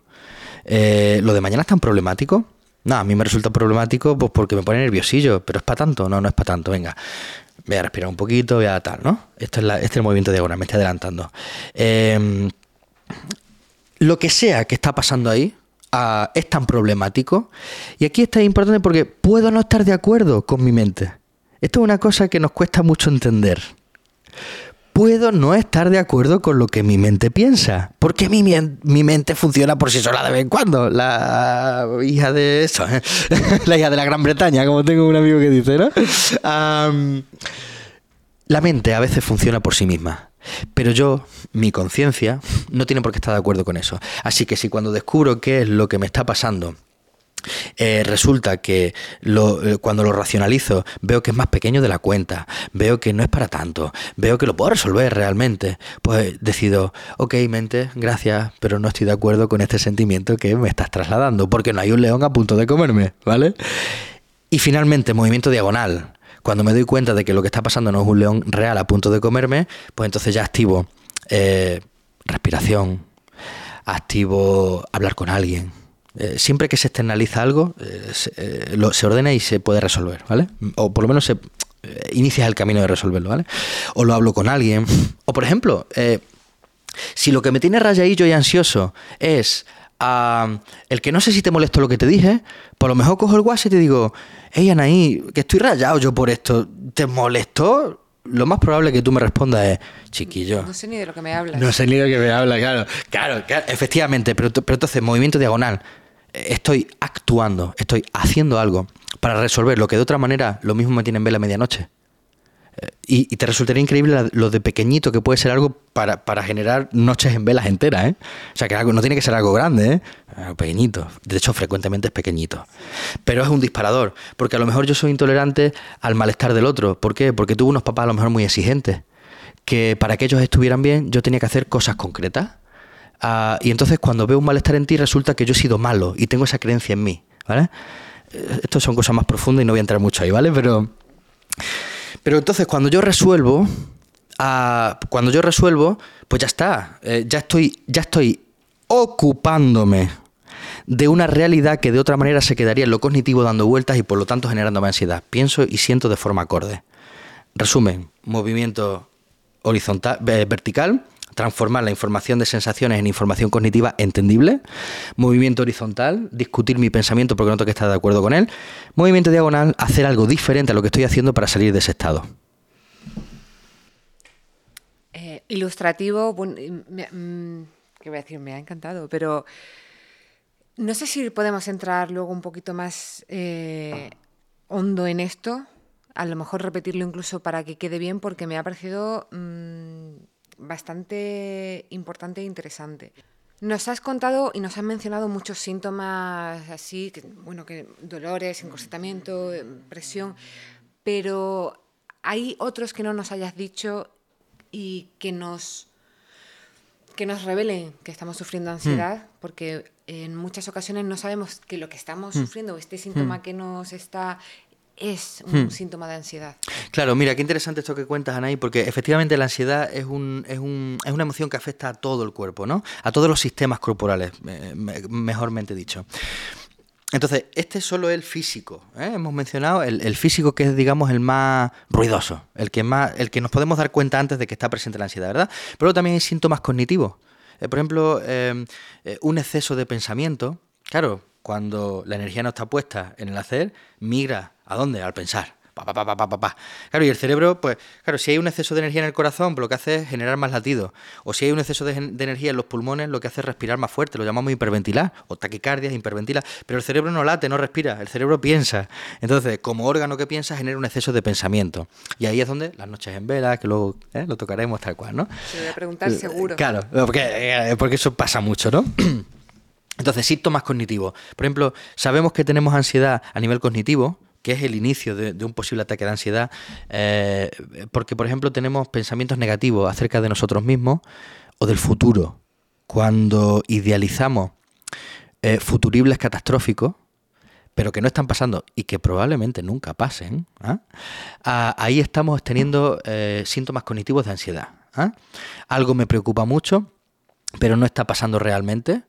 Eh, ¿Lo de mañana es tan problemático? No, a mí me resulta problemático pues porque me pone nerviosillo, pero es para tanto, no, no es para tanto, venga. Voy a respirar un poquito, voy a tal, ¿no? Esto es este es el movimiento diagonal, me estoy adelantando. Eh, lo que sea que está pasando ahí ah, es tan problemático. Y aquí está importante porque puedo no estar de acuerdo con mi mente. Esto es una cosa que nos cuesta mucho entender. Puedo no estar de acuerdo con lo que mi mente piensa, porque mi, mi mente funciona por sí sola de vez en cuando. La hija de eso, ¿eh? la hija de la Gran Bretaña, como tengo un amigo que dice, ¿no? la mente a veces funciona por sí misma. Pero yo, mi conciencia, no tiene por qué estar de acuerdo con eso. Así que si cuando descubro qué es lo que me está pasando, eh, resulta que eh, cuando lo racionalizo veo que es más pequeño de la cuenta, veo que no es para tanto, veo que lo puedo resolver realmente, pues decido, ok mente, gracias, pero no estoy de acuerdo con este sentimiento que me estás trasladando, porque no hay un león a punto de comerme, ¿vale? Y finalmente, movimiento diagonal. Cuando me doy cuenta de que lo que está pasando no es un león real a punto de comerme, pues entonces ya activo eh, respiración, activo hablar con alguien. Eh, siempre que se externaliza algo, eh, se, ordena y se puede resolver, ¿vale? O por lo menos se inicia el camino de resolverlo, ¿vale? O lo hablo con alguien. O por ejemplo, si lo que me tiene rayadillo y ansioso es el que no sé si te molesto lo que te dije, por lo mejor cojo el WhatsApp y te digo, hey Anaí, que estoy rayado yo por esto, ¿te molestó? Lo más probable que tú me respondas es, chiquillo. No sé ni de lo que me hablas. No sé ni de lo que me hablas, claro. Claro, efectivamente, pero, pero entonces, movimiento diagonal. Estoy actuando, estoy haciendo algo para resolver lo que de otra manera lo mismo me tiene en vela medianoche. Y, te resultaría increíble lo de pequeñito que puede ser algo para, generar noches en velas enteras, ¿eh? O sea, que algo, no tiene que ser algo grande, ¿eh? Pequeñito. De hecho, frecuentemente es pequeñito. Pero es un disparador, porque a lo mejor yo soy intolerante al malestar del otro. ¿Por qué? Porque tuve unos papás a lo mejor muy exigentes, que para que ellos estuvieran bien yo tenía que hacer cosas concretas. Ah, y entonces cuando veo un malestar en ti resulta que yo he sido malo y tengo esa creencia en mí, ¿vale? Eh, Esto son cosas más profundas y no voy a entrar mucho ahí, ¿vale? Pero... Pero entonces cuando yo resuelvo, ah, cuando yo resuelvo, pues ya está, eh, ya estoy, ya estoy ocupándome de una realidad que de otra manera se quedaría en lo cognitivo dando vueltas y por lo tanto generándome ansiedad. Pienso y siento de forma acorde. Resumen, movimiento horizontal, eh, vertical, transformar la información de sensaciones en información cognitiva entendible. Movimiento horizontal, discutir mi pensamiento porque no tengo que estar de acuerdo con él. Movimiento diagonal, hacer algo diferente a lo que estoy haciendo para salir de ese estado. Eh, ilustrativo, mm, ¿qué voy a decir? Me ha encantado, pero no sé si podemos entrar luego un poquito más eh, hondo en esto. A lo mejor repetirlo incluso para que quede bien, porque me ha parecido mm, bastante importante e interesante. Nos has contado y nos has mencionado muchos síntomas así, que, bueno, que dolores, encorsetamiento, presión, pero hay otros que no nos hayas dicho y que nos que nos revelen que estamos sufriendo ansiedad, hmm. porque en muchas ocasiones no sabemos que lo que estamos hmm. sufriendo, este síntoma hmm. que nos está es un síntoma de ansiedad. Claro, mira, qué interesante esto que cuentas, Anaí, porque efectivamente la ansiedad es, un, es, un, es una emoción que afecta a todo el cuerpo, ¿no? A todos los sistemas corporales, mejormente dicho. Entonces, este es solo el físico. ¿eh? Hemos mencionado el, físico que es, digamos, el más ruidoso, el que más, el que nos podemos dar cuenta antes de que está presente la ansiedad, ¿verdad? Pero también hay síntomas cognitivos. Eh, por ejemplo, em, eh, un exceso de pensamiento. Claro, cuando la energía no está puesta en el hacer, migra a dónde? Al pensar. Pa, pa, pa, claro, y el cerebro, pues, claro, si hay un exceso de energía en el corazón, lo que hace es generar más latidos. O si hay un exceso de, energía en los pulmones, lo que hace es respirar más fuerte, lo llamamos hiperventilar, o taquicardia, hiperventilar. Pero el cerebro no late, no respira, el cerebro piensa. Entonces, como órgano que piensa, genera un exceso de pensamiento. Y ahí es donde las noches en vela, que luego ¿eh? lo tocaremos tal cual, ¿no? Se voy a preguntar eh, seguro. Claro, porque, eh, porque eso pasa mucho, ¿no? Entonces, síntomas cognitivos. Por ejemplo, sabemos que tenemos ansiedad a nivel cognitivo, que es el inicio de, un posible ataque de ansiedad, eh, porque por ejemplo tenemos pensamientos negativos acerca de nosotros mismos o del futuro. Cuando idealizamos eh, futuribles catastróficos, pero que no están pasando y que probablemente nunca pasen, ¿ah? ahí estamos teniendo eh, síntomas cognitivos de ansiedad. ¿ah? Algo me preocupa mucho, pero no está pasando realmente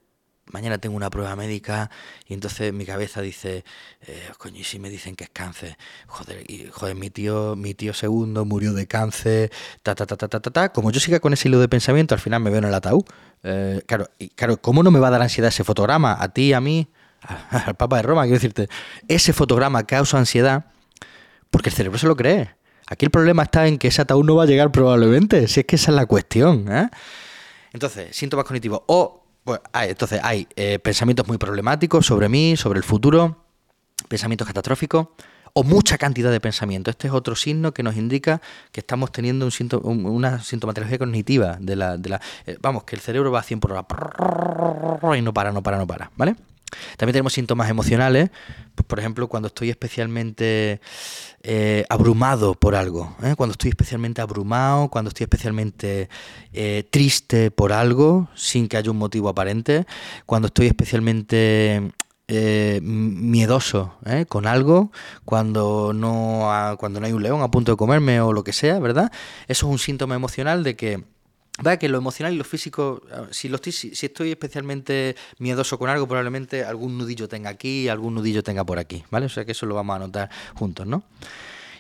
mañana tengo una prueba médica y entonces mi cabeza dice, eh, coño, y si me dicen que es cáncer, joder, y, joder, mi tío, mi tío segundo murió de cáncer, ta, ta, ta, ta, ta, ta, ta. como yo siga con ese hilo de pensamiento, al final me veo en el ataúd. Eh, claro, y, claro, ¿cómo no me va a dar ansiedad ese fotograma? A ti, a mí, al Papa de Roma, quiero decirte, ese fotograma causa ansiedad porque el cerebro se lo cree. Aquí el problema está en que ese ataúd no va a llegar probablemente, si es que esa es la cuestión. ¿eh? Entonces, síntomas cognitivos. O pues, entonces hay eh, pensamientos muy problemáticos sobre mí, sobre el futuro, pensamientos catastróficos o mucha cantidad de pensamientos. Este es otro signo que nos indica que estamos teniendo un una sintomatología cognitiva de la... De la eh, vamos, que el cerebro va a 100 por hora y no para, no para, no para, ¿vale? También tenemos síntomas emocionales, pues, por ejemplo, cuando estoy especialmente eh, abrumado por algo, ¿eh? cuando estoy especialmente abrumado, cuando estoy especialmente eh, triste por algo, sin que haya un motivo aparente, cuando estoy especialmente miedoso con algo, cuando no, cuando no hay un león a punto de comerme o lo que sea, ¿verdad? Eso es un síntoma emocional de que Va que lo emocional y lo físico, si, estoy, especialmente miedoso con algo, probablemente algún nudillo tenga aquí, algún nudillo tenga por aquí, ¿vale? O sea que eso lo vamos a notar juntos, ¿no?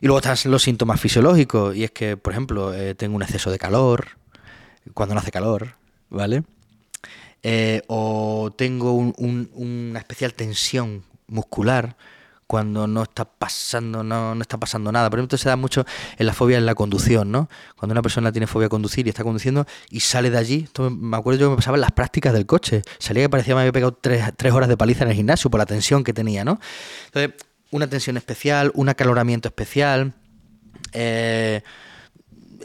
Y luego están los síntomas fisiológicos, y es que, por ejemplo, eh, tengo un exceso de calor, cuando no hace calor, ¿vale? Eh, o tengo una especial tensión muscular, cuando no está pasando, no, no, está pasando nada. Por ejemplo, se da mucho en la fobia en la conducción, ¿no? Cuando una persona tiene fobia a conducir y está conduciendo y sale de allí, esto me acuerdo yo que me pasaba en las prácticas del coche. Salía que parecía que me había pegado tres, tres horas de paliza en el gimnasio por la tensión que tenía, ¿no? Entonces, una tensión especial, un acaloramiento especial. Eh,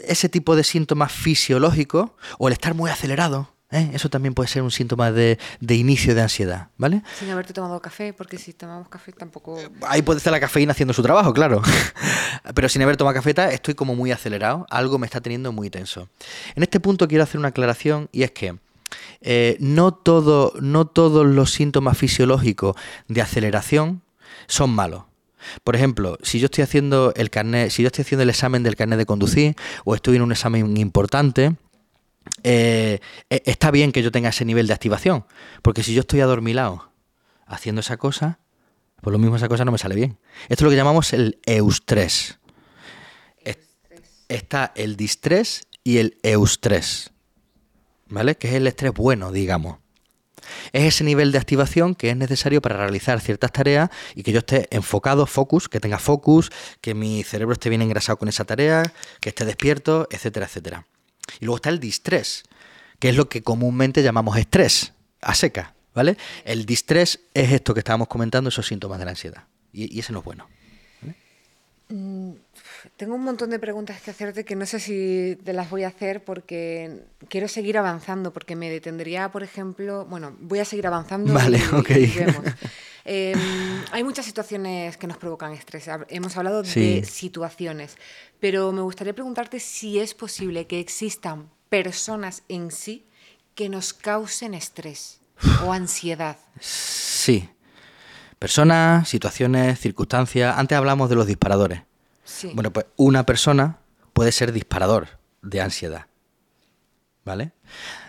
ese tipo de síntomas fisiológicos o el estar muy acelerado, ¿Eh? Eso también puede ser un síntoma de, inicio de ansiedad, ¿vale? Sin haberte tomado café, porque si tomamos café tampoco... Ahí puede estar la cafeína haciendo su trabajo, claro. Pero sin haber tomado café estoy como muy acelerado, algo me está teniendo muy tenso. En este punto quiero hacer una aclaración y es que eh, no, todo, no todos los síntomas fisiológicos de aceleración son malos. Por ejemplo, si yo estoy haciendo el carnet, si yo estoy haciendo el examen del carnet de conducir o estoy en un examen importante, eh, e, está bien que yo tenga ese nivel de activación, porque si yo estoy adormilado haciendo esa cosa, pues lo mismo esa cosa no me sale bien. Esto es lo que llamamos el eustrés. Está el distrés y el eustrés, ¿vale? Que es el estrés bueno, digamos. Es ese nivel de activación que es necesario para realizar ciertas tareas y que yo esté enfocado, focus, que tenga focus, que mi cerebro esté bien engrasado con esa tarea, que esté despierto, etcétera, etcétera. Y luego está el distrés, que es lo que comúnmente llamamos estrés, a seca, ¿vale? El distrés es esto que estábamos comentando, esos síntomas de la ansiedad. Y, ese no es bueno. Mm, tengo un montón de preguntas que hacerte que no sé si te las voy a hacer porque quiero seguir avanzando, porque me detendría, por ejemplo, bueno, voy a seguir avanzando. Vale, y- ok. y vemos. Eh, hay muchas situaciones que nos provocan estrés. Hemos hablado Sí. de situaciones, pero me gustaría preguntarte si es posible que existan personas en sí que nos causen estrés o ansiedad. Sí. Personas, situaciones, circunstancias. Antes hablamos de los disparadores. Sí. Bueno, pues una persona puede ser disparador de ansiedad. ¿Vale?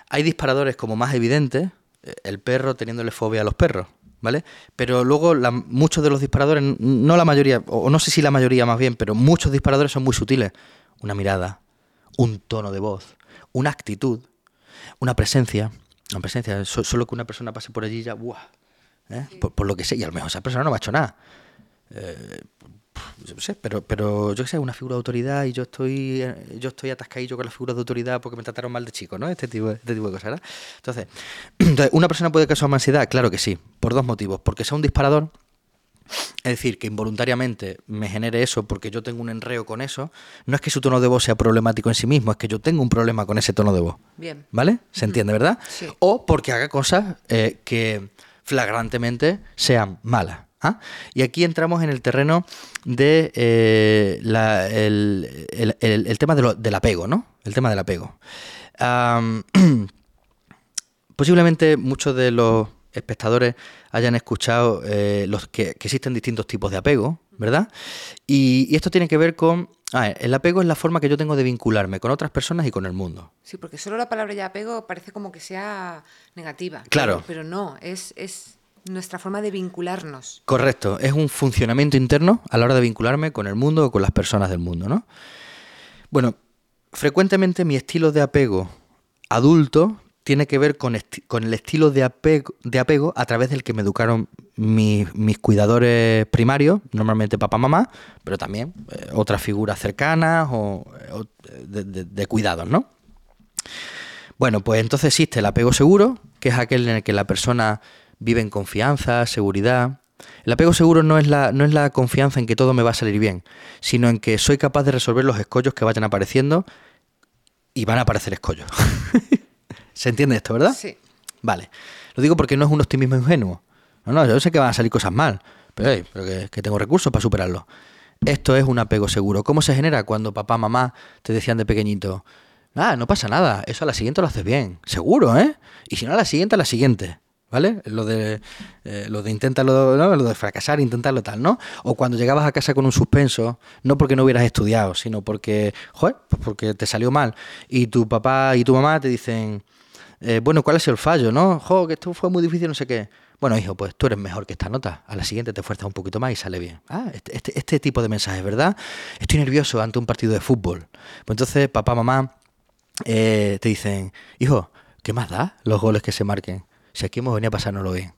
Hay disparadores como más evidentes, eh, el perro teniéndole fobia a los perros, ¿vale? Pero luego la- muchos de los disparadores, no la mayoría, o no sé si la mayoría más bien, pero muchos disparadores son muy sutiles. Una mirada, un tono de voz, una actitud, una presencia. Una presencia, so- solo que una persona pase por allí ya, ¡buah! ¿eh? Por, por lo que sé, y a lo mejor esa persona no me ha hecho nada. Eh, yo no sé, pero, pero yo que sé, una figura de autoridad y yo estoy eh, yo estoy atascadillo con la figura de autoridad porque me trataron mal de chico, ¿no? Este tipo, este tipo de cosas, ¿verdad? Entonces, entonces, ¿una persona puede causar ansiedad? Claro que sí, por dos motivos. Porque sea un disparador, es decir, que involuntariamente me genere eso porque yo tengo un enreo con eso, no es que su tono de voz sea problemático en sí mismo, es que yo tengo un problema con ese tono de voz. Bien. ¿Vale? ¿Se entiende, verdad? Sí. O porque haga cosas eh, que flagrantemente sean malas. ¿Ah? Y aquí entramos en el terreno de eh, la- el, el- el- el tema de lo- del apego, ¿no? El tema del apego. Am, posiblemente muchos de los espectadores hayan escuchado eh, los que, que existen distintos tipos de apego, ¿verdad? Y, y esto tiene que ver con... el apego es la forma que yo tengo de vincularme con otras personas y con el mundo. Sí, porque solo la palabra ya apego parece como que sea negativa. Claro. Pero, pero no, es, es nuestra forma de vincularnos. Correcto, es un funcionamiento interno a la hora de vincularme con el mundo o con las personas del mundo, ¿no? Bueno, frecuentemente mi estilo de apego adulto tiene que ver con, con el estilo de apego, de apego a través del que me educaron mis, mis cuidadores primarios, normalmente papá, mamá, pero también eh, otras figuras cercanas o, eh, de- de cuidados, ¿no? Bueno, pues entonces existe el apego seguro, que es aquel en el que la persona vive en confianza, seguridad. El apego seguro no es, la, no es la confianza en que todo me va a salir bien, sino en que soy capaz de resolver los escollos que vayan apareciendo y van a aparecer escollos. ¿Se entiende esto, verdad? Sí. Vale. Lo digo porque no es un optimismo ingenuo. No, no, yo sé que van a salir cosas mal, pero, hey, pero que, que tengo recursos para superarlo. Esto es un apego seguro. ¿Cómo se genera cuando papá, mamá te decían de pequeñito, nada, no pasa nada, eso a la siguiente lo haces bien, seguro, ¿eh? Y si no a la siguiente, a la siguiente. ¿Vale? Lo de, eh, lo de intentarlo, ¿no? Lo de fracasar, intentarlo tal, ¿no? O cuando llegabas a casa con un suspenso, no porque no hubieras estudiado, sino porque, joder, pues porque te salió mal. Y tu papá y tu mamá te dicen, eh, bueno, ¿cuál es el fallo, no? Jo, que esto fue muy difícil, no sé qué. Bueno, hijo, pues tú eres mejor que esta nota. A la siguiente te esfuerzas un poquito más y sale bien. Ah, este, este, este tipo de mensajes, ¿verdad? Estoy nervioso ante un partido de fútbol. Pues entonces, papá, mamá, eh, te dicen, hijo, ¿qué más da los goles que se marquen? Si aquí hemos venido a pasárnoslo bien.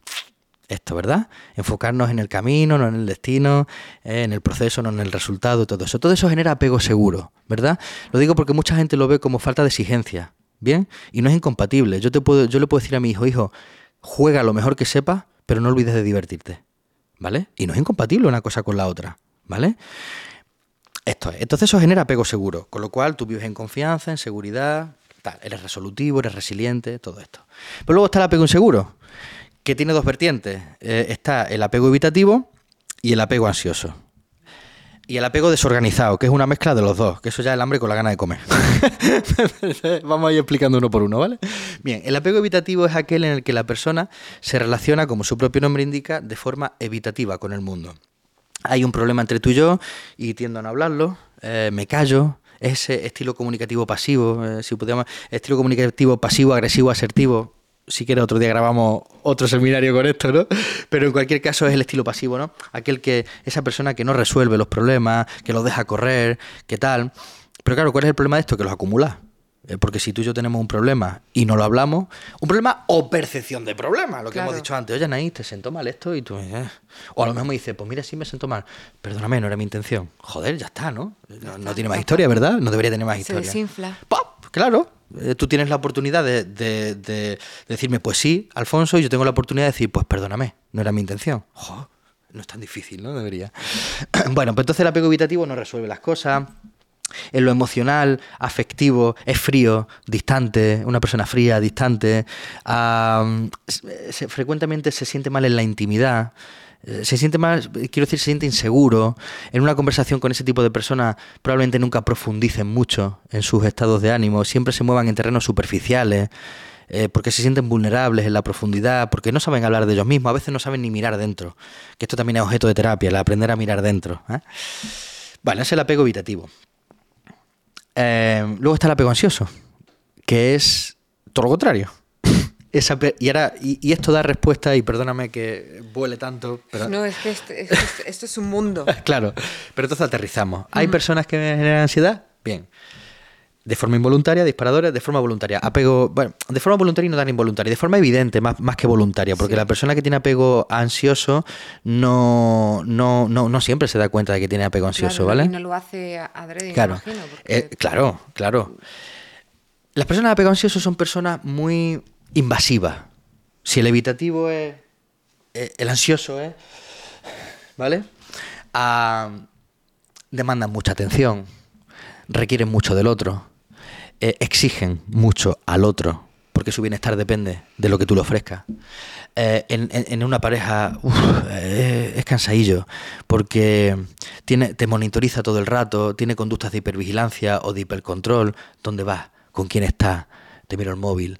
Esto, ¿verdad? Enfocarnos en el camino, no en el destino, eh, en el proceso, no en el resultado, todo eso. Todo eso genera apego seguro, ¿verdad? Lo digo porque mucha gente lo ve como falta de exigencia, ¿bien? Y no es incompatible. Yo, te puedo, yo le puedo decir a mi hijo, hijo, juega lo mejor que sepas, pero no olvides de divertirte, ¿vale? Y no es incompatible una cosa con la otra, ¿vale? Esto es. Entonces eso genera apego seguro, con lo cual tú vives en confianza, en seguridad, tal, eres resolutivo, eres resiliente, todo esto. Pero luego está el apego inseguro, que tiene dos vertientes. Eh, está el apego evitativo y el apego ansioso. Y el apego desorganizado, que es una mezcla de los dos, que eso ya es el hambre con la gana de comer. Vamos a ir explicando uno por uno, ¿vale? Bien, el apego evitativo es aquel en el que la persona se relaciona, como su propio nombre indica, de forma evitativa con el mundo hay un problema entre tú y yo y tiendo a no hablarlo, eh, me callo, ese estilo comunicativo pasivo, eh, si pudiéramos, estilo comunicativo pasivo, agresivo, asertivo. Si quieres otro día grabamos otro seminario con esto, ¿no? Pero en cualquier caso es el estilo pasivo, ¿no? Aquel que, esa persona que no resuelve los problemas, que los deja correr, que tal. Pero claro, ¿cuál es el problema de esto? Que los acumula. Eh, Porque si tú y yo tenemos un problema y no lo hablamos, un problema o percepción de problema, lo que Claro. hemos dicho antes. Oye, Anaís, te sentó mal esto y tú. eh. O a lo mejor me dice, pues mira, sí me sentó mal. Perdóname, no era mi intención. Joder, ya está, ¿no? No, no tiene más historia, ¿verdad? No debería tener más Se historia. desinfla. ¡Pop! Claro. Eh, Tú tienes la oportunidad de, de- de decirme, pues sí, Alfonso, y yo tengo la oportunidad de decir, pues perdóname, no era mi intención. No es tan difícil, ¿no? Debería. bueno, pues entonces el apego evitativo no resuelve las cosas. En lo emocional, afectivo, es frío, distante, una persona fría, distante. frecuentemente se siente mal en la intimidad. Eh, se siente mal, quiero decir, se siente inseguro. En una conversación con ese tipo de personas probablemente nunca profundicen mucho en sus estados de ánimo, siempre se muevan en terrenos superficiales. Eh, porque se sienten vulnerables en la profundidad, porque no saben hablar de ellos mismos, a veces no saben ni mirar dentro. Que esto también es objeto de terapia, el aprender a mirar dentro. ¿eh? Vale, es el apego evitativo. Eh, luego está el apego ansioso, que es todo lo contrario. y ahora, y, esto da respuesta, y perdóname que vuele tanto. Pero... No, es que esto, es un mundo. claro, pero entonces aterrizamos. ¿Hay personas que generan ansiedad? Bien. De forma involuntaria, disparadores, de forma voluntaria. Apego, bueno, de forma voluntaria y no tan involuntaria, de forma evidente, más, más que voluntaria, porque la persona que tiene apego ansioso no, no, no, no siempre se da cuenta de que tiene apego ansioso, ¿vale? Y no lo hace adrede, claro. Imagino, eh, claro, claro. Las personas de apego ansioso son personas muy invasivas. Si el evitativo es. Eh, el ansioso es. ¿Vale? Ah, demandan mucha atención, requieren mucho del otro eh, exigen mucho al otro, porque su bienestar depende de lo que tú le ofrezcas. Eh, en, una pareja eh, es cansadillo, porque tiene, te monitoriza todo el rato, tiene conductas de hipervigilancia o de hipercontrol, dónde vas, con quién estás, te miro el móvil.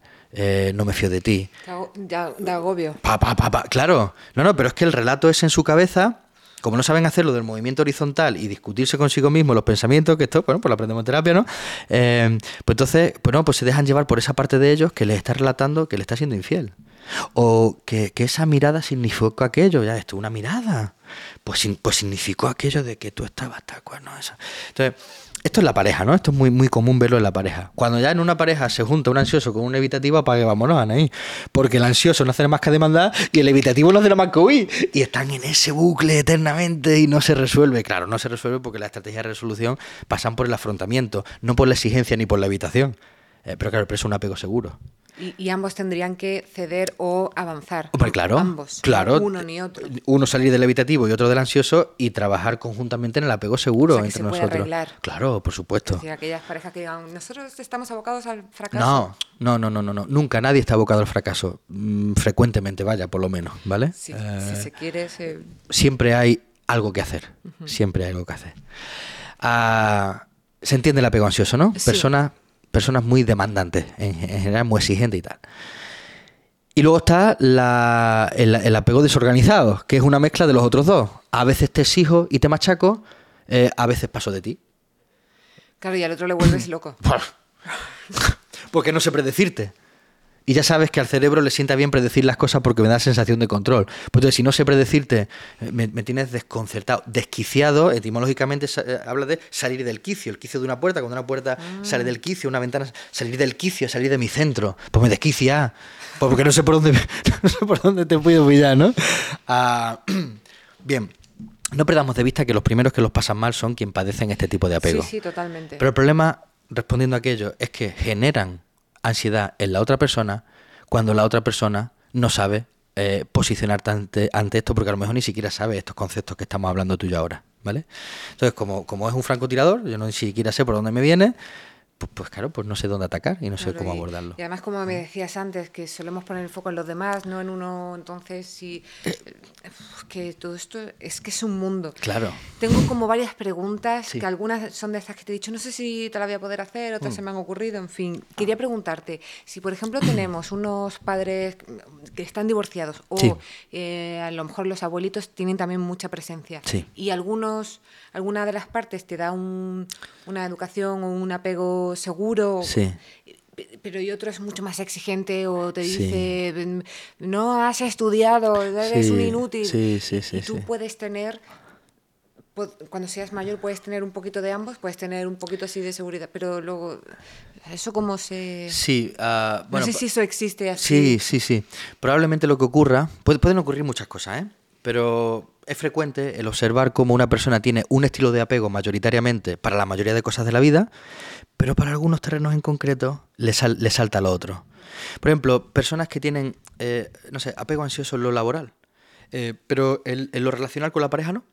no me fío de ti. De agobio. Pa, pa, pa, claro. No, no, pero es que el relato es en su cabeza como no saben hacerlo del movimiento horizontal y discutirse consigo mismo los pensamientos, que esto, bueno, pues lo aprendemos en terapia, ¿no? Eh, pues entonces, bueno, pues se dejan llevar por esa parte de ellos que les está relatando que le está siendo infiel. O que, esa mirada significó aquello, ya esto, una mirada. Pues, pues significó aquello de que tú estabas tal cual, ¿no? Eso. Entonces, esto es la pareja, ¿no? Esto es muy, muy común verlo en la pareja. Cuando ya en una pareja se junta un ansioso con un evitativo, apague, vámonos, Anaí. Porque el ansioso no hace más que demandar y el evitativo no hace más que huir. Y están en ese bucle eternamente y no se resuelve. Claro, no se resuelve porque la estrategia de resolución pasan por el afrontamiento, no por la exigencia ni por la evitación. Eh, pero claro, pero es un apego seguro. Y, ambos tendrían que ceder o avanzar. Claro. Ambos. Claro. Uno ni otro. Uno salir del evitativo y otro del ansioso y trabajar conjuntamente en el apego seguro entre se nosotros. Puede arreglar. Claro, por supuesto. Es aquellas parejas que digan, nosotros estamos abocados al fracaso. No, no, no, no, no. Nunca nadie está abocado al fracaso. Mm, frecuentemente, vaya, por lo menos, ¿vale? si eh, se quiere, Siempre hay algo que hacer. Siempre hay algo que hacer. Ah, se entiende el apego ansioso, ¿no? Personas personas muy demandantes, en, general muy exigentes y tal. Y luego está el, apego desorganizado, que es una mezcla de los otros dos. A veces te exijo y te machaco, eh, a veces paso de ti. Claro, y al otro le vuelves loco. Porque no sé predecirte. Y ya sabes que al cerebro le sienta bien predecir las cosas porque me da sensación de control. Pues entonces, si no sé predecirte, eh, me, tienes desconcertado, desquiciado, etimológicamente eh, habla de salir del quicio, el quicio de una puerta, cuando una puerta ah. sale del quicio, una ventana, salir del quicio, salir de mi centro, pues me desquicia, pues porque no sé por dónde, no sé por dónde te puedo pillar, ¿no? Ah, bien. No perdamos de vista que los primeros que los pasan mal son quienes padecen este tipo de apego. Sí, sí, totalmente. Pero el problema, respondiendo a aquello, es que generan ansiedad en la otra persona cuando la otra persona no sabe eh, posicionarte ante, ante, esto porque a lo mejor ni siquiera sabe estos conceptos que estamos hablando tú y yo ahora, ¿vale? Entonces, como, como es un francotirador, yo no ni siquiera sé por dónde me viene, pues, pues, claro, pues no sé dónde atacar y no sé cómo abordarlo. Y además, como me decías antes, que solemos poner el foco en los demás, no en uno, entonces sí, eh, que todo esto es que es un mundo. Claro. Tengo como varias preguntas, que algunas son de estas que te he dicho, no sé si te la voy a poder hacer, otras mm. se me han ocurrido, en fin. Quería preguntarte, si por ejemplo tenemos unos padres que están divorciados o eh, a lo mejor los abuelitos tienen también mucha presencia y algunos, alguna de las partes te da un, una educación o un apego seguro. Sí. Pero y otro es mucho más exigente o te dice, no has estudiado, eres un inútil. Sí, sí, y tú puedes tener, cuando seas mayor puedes tener un poquito de ambos, puedes tener un poquito así de seguridad, pero luego, ¿eso cómo se...? Sí, uh, bueno... No sé si eso existe así. Sí, sí, sí. Probablemente lo que ocurra, pueden ocurrir muchas cosas, ¿eh? Pero es frecuente el observar cómo una persona tiene un estilo de apego mayoritariamente para la mayoría de cosas de la vida, pero para algunos terrenos en concreto le, salta lo otro. Por ejemplo, personas que tienen, eh, no sé, apego ansioso en lo laboral. Eh, pero en, lo relacional con la pareja no.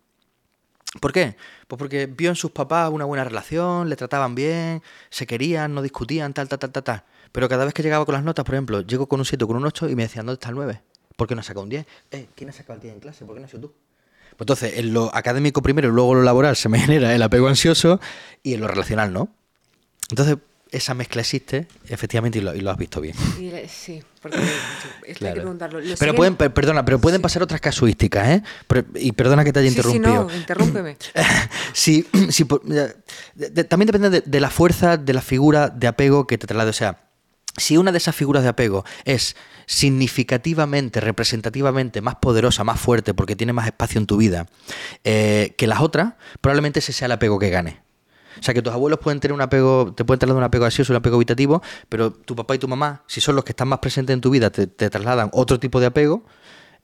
¿Por qué? Pues porque vio en sus papás una buena relación, le trataban bien, se querían, no discutían, tal, tal, tal, tal, tal. Pero cada vez que llegaba con las notas, por ejemplo, llego con un 7 con un 8 y me decían, ¿dónde está el 9? ¿Por qué no has sacado un 10? Eh, ¿quién ha sacado el 10 en clase? ¿Por qué no has sido tú? Pues entonces, en lo académico primero y luego lo laboral se me genera el apego ansioso y en lo relacional no. Entonces, esa mezcla existe, efectivamente, y lo, has visto bien. Sí, porque esto hay que preguntarlo. pero pueden, perdona, pero pueden pasar otras casuísticas, ¿eh? y perdona que te haya interrumpido. Sí, no, interrúmpeme. sí, también depende de, la fuerza de la figura de apego que te traslade. O sea, si una de esas figuras de apego es significativamente, representativamente más poderosa, más fuerte, porque tiene más espacio en tu vida eh, que las otras, probablemente ese sea el apego que gane. O sea, que tus abuelos pueden tener un apego, te pueden trasladar un apego ansioso, un apego evitativo, pero tu papá y tu mamá, si son los que están más presentes en tu vida, te, trasladan otro tipo de apego,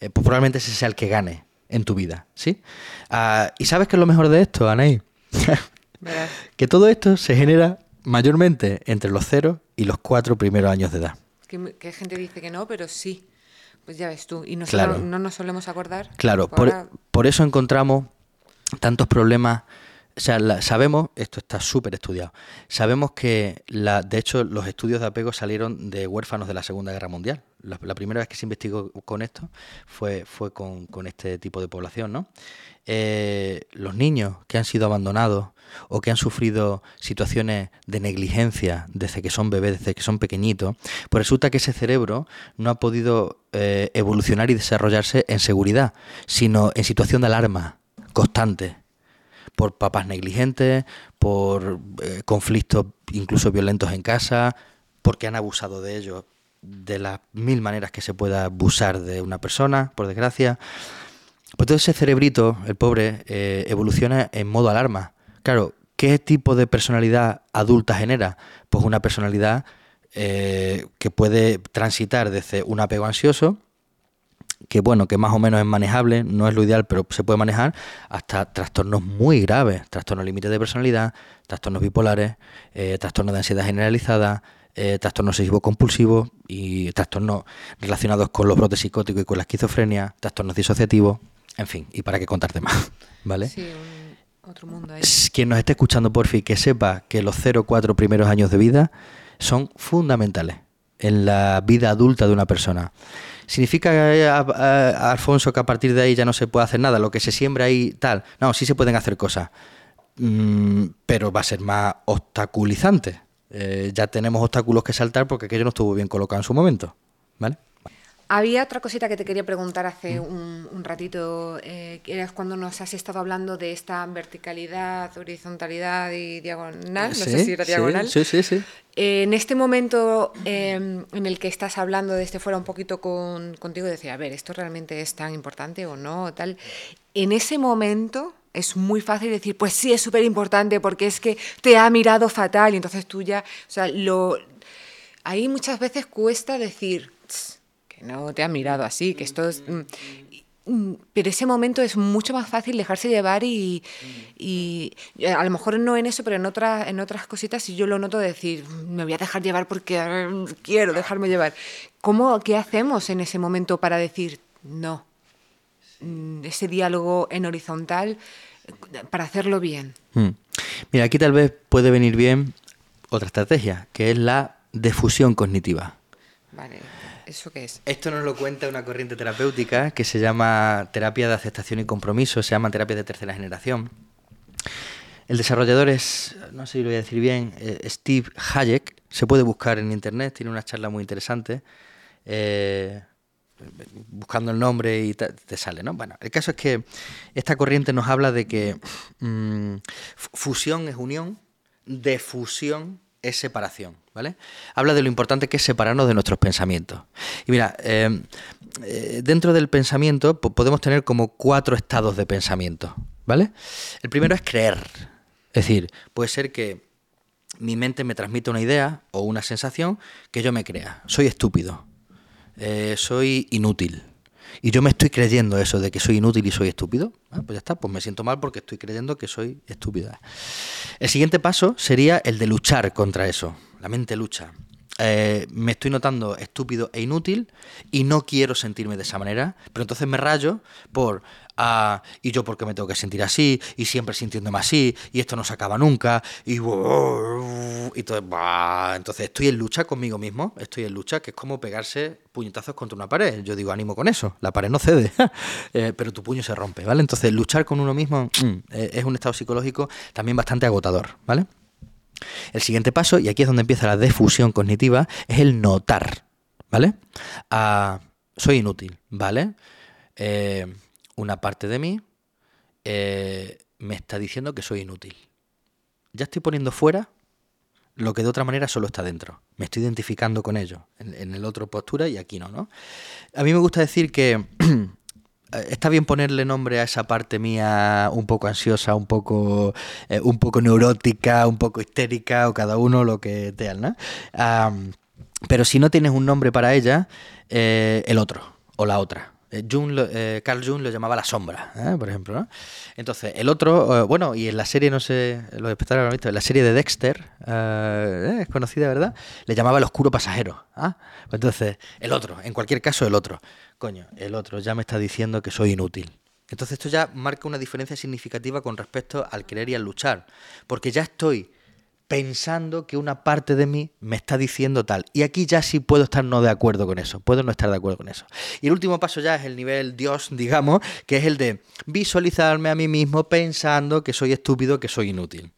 eh, pues probablemente ese sea el que gane en tu vida, ¿sí? Ah, ¿Y sabes qué es lo mejor de esto, Anaí? que todo esto se genera mayormente entre los cero y los cuatro primeros años de edad. Que, gente dice que no, pero sí. Pues ya ves tú. Y no, no nos solemos acordar. Claro, por, por, eso encontramos tantos problemas o sea, sabemos, esto está súper estudiado, sabemos que, la, de hecho, los estudios de apego salieron de huérfanos de la Segunda Guerra Mundial. La, primera vez que se investigó con esto fue, fue con, este tipo de población, ¿no? Eh, los niños que han sido abandonados o que han sufrido situaciones de negligencia desde que son bebés, desde que son pequeñitos, pues resulta que ese cerebro no ha podido eh, evolucionar y desarrollarse en seguridad, sino en situación de alarma constante por papás negligentes, por eh, conflictos incluso violentos en casa, porque han abusado de ellos de las mil maneras que se pueda abusar de una persona, por desgracia. Pues todo ese cerebrito, el pobre, eh, evoluciona en modo alarma. Claro, ¿qué tipo de personalidad adulta genera? Pues una personalidad eh, que puede transitar desde un apego ansioso que bueno, que más o menos es manejable, no es lo ideal, pero se puede manejar, hasta trastornos muy graves, trastornos límites de personalidad, trastornos bipolares, eh, trastornos de ansiedad generalizada, eh, trastornos obsesivo-compulsivos y trastornos relacionados con los brotes psicóticos y con la esquizofrenia, trastornos disociativos, en fin, y para qué contarte más, ¿vale? Sí, Quien nos esté escuchando, por fin, que sepa que los 0-4 primeros años de vida son fundamentales en la vida adulta de una persona. ¿Significa, eh, Alfonso, que a partir de ahí ya no se puede hacer nada? Lo que se siembra ahí, tal. No, sí se pueden hacer cosas, mm, pero va a ser más obstaculizante. Eh, ya tenemos obstáculos que saltar porque aquello no estuvo bien colocado en su momento. ¿Vale? Había otra cosita que te quería preguntar hace un, ratito, eh, que era cuando nos has estado hablando de esta verticalidad, horizontalidad y diagonal, no sé si era diagonal. Sí, sí, sí. Eh, en este momento em, en el que estás hablando de este fuera un poquito con, contigo, decía, a ver, ¿esto realmente es tan importante o no? Tal. En ese momento es muy fácil decir, pues sí, es súper importante porque es que te ha mirado fatal y entonces tú ya, o sea, lo... Ahí muchas veces cuesta decir, que no te ha mirado así, que esto es... Mm, mm, pero ese momento es mucho más fácil dejarse llevar y, y, a lo mejor no en eso, pero en, otra, en otras cositas y yo lo noto de decir, me voy a dejar llevar porque quiero dejarme llevar. ¿Cómo, ¿Qué hacemos en ese momento para decir no? Mm, ese diálogo en horizontal para hacerlo bien. Mira, aquí tal vez puede venir bien otra estrategia, que es la defusión cognitiva. Vale. ¿Eso qué es? Esto nos lo cuenta una corriente terapéutica que se llama terapia de aceptación y compromiso, se llama terapia de tercera generación. El desarrollador es, no sé si lo voy a decir bien, eh, Steve Hayek. Se puede buscar en internet, tiene una charla muy interesante. Eh, buscando el nombre y te, sale, ¿no? Bueno, el caso es que esta corriente nos habla de que mm, fusión es unión, defusión es separación, ¿vale? Habla de lo importante que es separarnos de nuestros pensamientos. Y mira, em, eh, dentro del pensamiento podemos tener como cuatro estados de pensamiento, ¿vale? El primero es creer. Es decir, puede ser que mi mente me transmita una idea o una sensación que yo me crea. Soy estúpido. Eh, soy inútil. Y yo me estoy creyendo eso de que soy inútil y soy estúpido. Ah, pues ya está, pues me siento mal porque estoy creyendo que soy estúpida. El siguiente paso sería el de luchar contra eso. La mente lucha. eh, me estoy notando estúpido e inútil y no quiero sentirme de esa manera, pero entonces me rayo por, y yo porque me tengo que sentir así, y siempre sintiéndome así, y esto no se acaba nunca, y, entonces, entonces estoy en lucha conmigo mismo, estoy en lucha, que es como pegarse puñetazos contra una pared. Yo digo, ánimo con eso, la pared no cede, eh, pero tu puño se rompe, ¿vale? Entonces, luchar con uno mismo mm, eh, es un estado psicológico también bastante agotador, ¿vale? El siguiente paso, y aquí es donde empieza la defusión cognitiva, es el notar, ¿vale? Ah, soy inútil, ¿vale? Eh, una parte de mí eh, me está diciendo que soy inútil. Ya estoy poniendo fuera lo que de otra manera solo está dentro. Me estoy identificando con ello. En, el otro postura y aquí no, ¿no? A mí me gusta decir que está bien ponerle nombre a esa parte mía un poco ansiosa, un poco, eh, un poco neurótica, un poco histérica, o cada uno lo que te ¿no? pero si no tienes un nombre para ella, eh, el otro o la otra. Jung, Carl Jung lo llamaba la sombra, por ejemplo. ¿no? Entonces, el otro, bueno, y en la serie, no sé, los lo han visto, en la serie de Dexter, es conocida, ¿verdad? Le llamaba el oscuro pasajero. ¿ah? Entonces, el otro, en cualquier caso, el otro coño, el otro ya me está diciendo que soy inútil. Entonces esto ya marca una diferencia significativa con respecto al querer y al luchar, porque ya estoy pensando que una parte de mí me está diciendo tal. Y aquí ya sí puedo estar no de acuerdo con eso, puedo no estar de acuerdo con eso. Y el último paso ya es el nivel Dios, digamos, que es el de visualizarme a mí mismo pensando que soy estúpido, que soy inútil.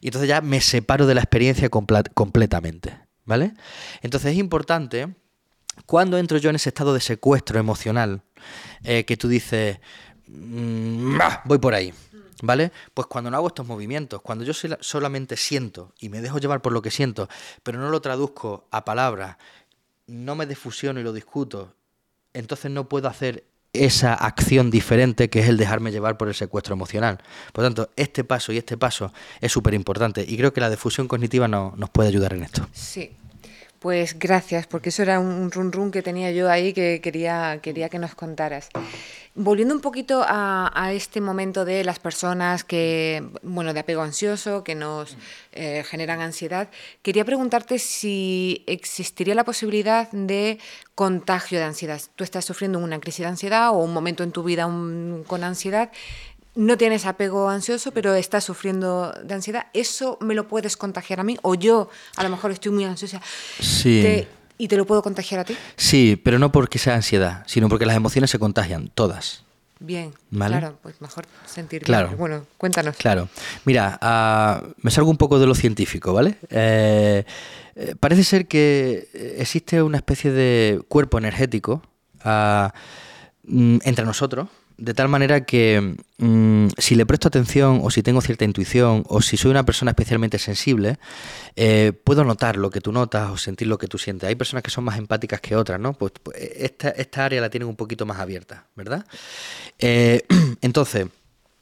Y entonces ya me separo de la experiencia completamente, ¿vale? Entonces es importante cuando entro yo en ese estado de secuestro emocional, eh, que tú dices, mm, voy por ahí, ¿vale? Pues cuando no hago estos movimientos, cuando yo solamente siento y me dejo llevar por lo que siento, pero no lo traduzco a palabras, no me defusiono y lo discuto, entonces no puedo hacer esa acción diferente que es el dejarme llevar por el secuestro emocional. Por lo tanto, este paso y este paso es súper importante y creo que la difusión cognitiva nos puede ayudar en esto. Sí, pues gracias, porque eso era un run run que tenía yo ahí que quería, quería que nos contaras. Volviendo un poquito a, este momento de las personas que, bueno, de apego ansioso, que nos eh, generan ansiedad, quería preguntarte si existiría la posibilidad de contagio de ansiedad. Tú estás sufriendo una crisis de ansiedad o un momento en tu vida con ansiedad no tienes apego ansioso, pero estás sufriendo de ansiedad, ¿eso me lo puedes contagiar a mí? O yo, a lo mejor estoy muy ansiosa. Sí. ¿Y te lo puedo contagiar a ti? Sí, pero no porque sea ansiedad, sino porque las emociones se contagian, todas. Bien, claro, pues mejor sentir. Claro. Bueno, cuéntanos. Claro. Mira, ah, me salgo un poco de lo científico, ¿vale? Eh, eh, parece ser que existe una especie de cuerpo energético ah, mm, entre nosotros, de tal manera que mm, si le presto atención o si tengo cierta intuición o si soy una persona especialmente sensible, eh, puedo notar lo que tú notas o sentir lo que tú sientes. Hay personas que son más empáticas que otras, ¿no? Pues, pues esta, esta, área la tienen un poquito más abierta, ¿verdad? Eh, entonces,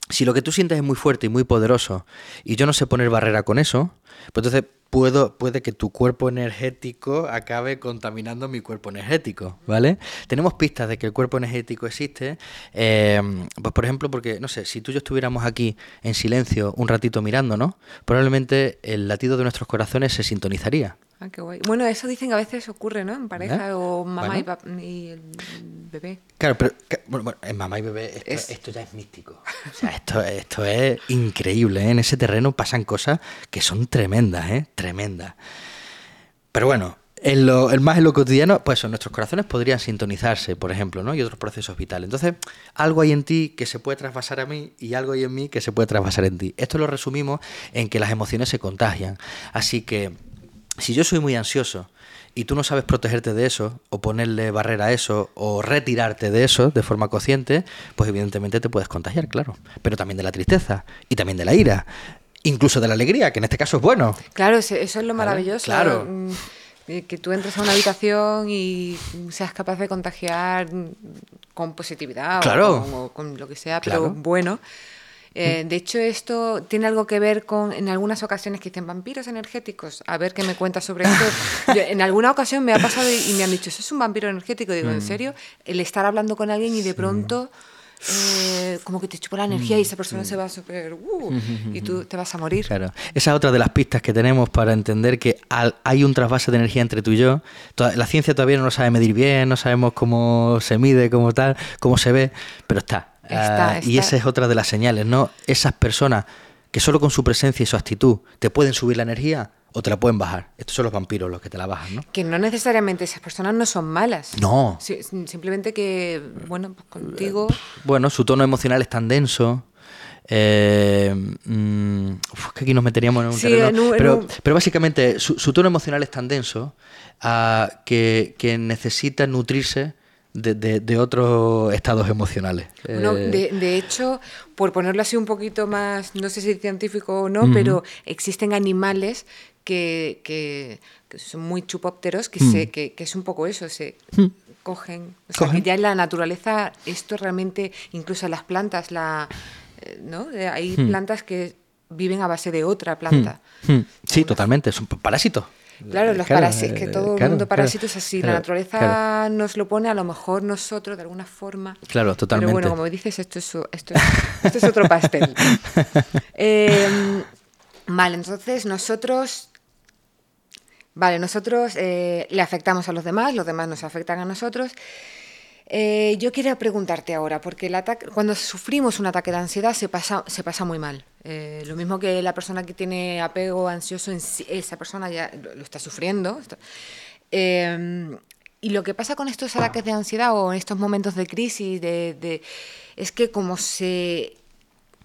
si lo que tú sientes es muy fuerte y muy poderoso y yo no sé poner barrera con eso, pues entonces puedo, puede que tu cuerpo energético acabe contaminando mi cuerpo energético, ¿vale? Tenemos pistas de que el cuerpo energético existe, eh, pues por ejemplo, porque, no sé, si tú y yo estuviéramos aquí en silencio un ratito mirándonos, probablemente el latido de nuestros corazones se sintonizaría. Ah, qué guay. Bueno, eso dicen que a veces ocurre, ¿no? En pareja o mamá y, el bebé. Claro, pero bueno, en mamá y bebé esto, ya es místico. O sea, esto, esto es increíble. ¿eh? En ese terreno pasan cosas que son tremendas, ¿eh? Tremendas. Pero bueno, en lo, más en lo cotidiano, pues nuestros corazones podrían sintonizarse, por ejemplo, ¿no? Y otros procesos vitales. Entonces, algo hay en ti que se puede trasvasar a mí y algo hay en mí que se puede trasvasar en ti. Esto lo resumimos en que las emociones se contagian. Así que si yo soy muy ansioso y tú no sabes protegerte de eso, o ponerle barrera a eso, o retirarte de eso de forma consciente, pues evidentemente te puedes contagiar, claro. Pero también de la tristeza y también de la ira, incluso de la alegría, que en este caso es bueno. Claro, eso es lo maravilloso. Claro. Mm, que tú entres a una habitación y seas capaz de contagiar con positividad o, con, lo que sea, pero bueno. Eh, de hecho, esto tiene algo que ver con, en algunas ocasiones que dicen vampiros energéticos. A ver qué me cuentas sobre esto. en alguna ocasión me ha pasado y, me han dicho, ¿eso es un vampiro energético? Digo, ¿en mm. serio? El estar hablando con alguien y de pronto eh, como que te chupa la energía y esa persona se va súper... Uh, y tú te vas a morir. Claro. Esa es otra de las pistas que tenemos para entender que hay un trasvase de energía entre tú y yo. La ciencia todavía no lo sabe medir bien, no sabemos cómo se mide, cómo tal, cómo se ve, pero está. Ah, y esa es otra de las señales, ¿no? Esas personas que solo con su presencia y su actitud te pueden subir la energía o te la pueden bajar. Estos son los vampiros los que te la bajan, ¿no? Que no necesariamente esas personas no son malas. No. simplemente que, bueno, pues contigo... Bueno, su tono emocional es tan denso. Eh, mm, que aquí nos meteríamos en un terreno. pero, pero, básicamente su, tono emocional es tan denso ah, que, que necesita nutrirse de, otros estados emocionales. Eh, de, hecho, por ponerlo así un poquito más, no sé si científico o no, pero existen animales que, son muy chupópteros, que, mm. que, es un poco eso, se mm. cogen. O sea, que ya en la naturaleza, esto realmente, incluso las plantas, la, eh, ¿no? hay mm. plantas que viven a base de otra planta. Sí, totalmente, son parásitos. Claro, los parásitos, que todo el mundo parásito es así. la naturaleza nos lo pone, a lo mejor nosotros de alguna forma. Claro, totalmente. Pero bueno, como dices, esto es, esto es, otro pastel. Em, vale, entonces nosotros. Vale, nosotros eh, le afectamos a los demás, los demás nos afectan a nosotros. Eh, yo quería preguntarte ahora, porque el ataque, cuando sufrimos un ataque de ansiedad se pasa, se pasa muy mal. Eh, lo mismo que la persona que tiene apego ansioso, en esa persona ya lo, está sufriendo. Y lo que pasa con estos ataques de ansiedad o en estos momentos de crisis de, es que como se,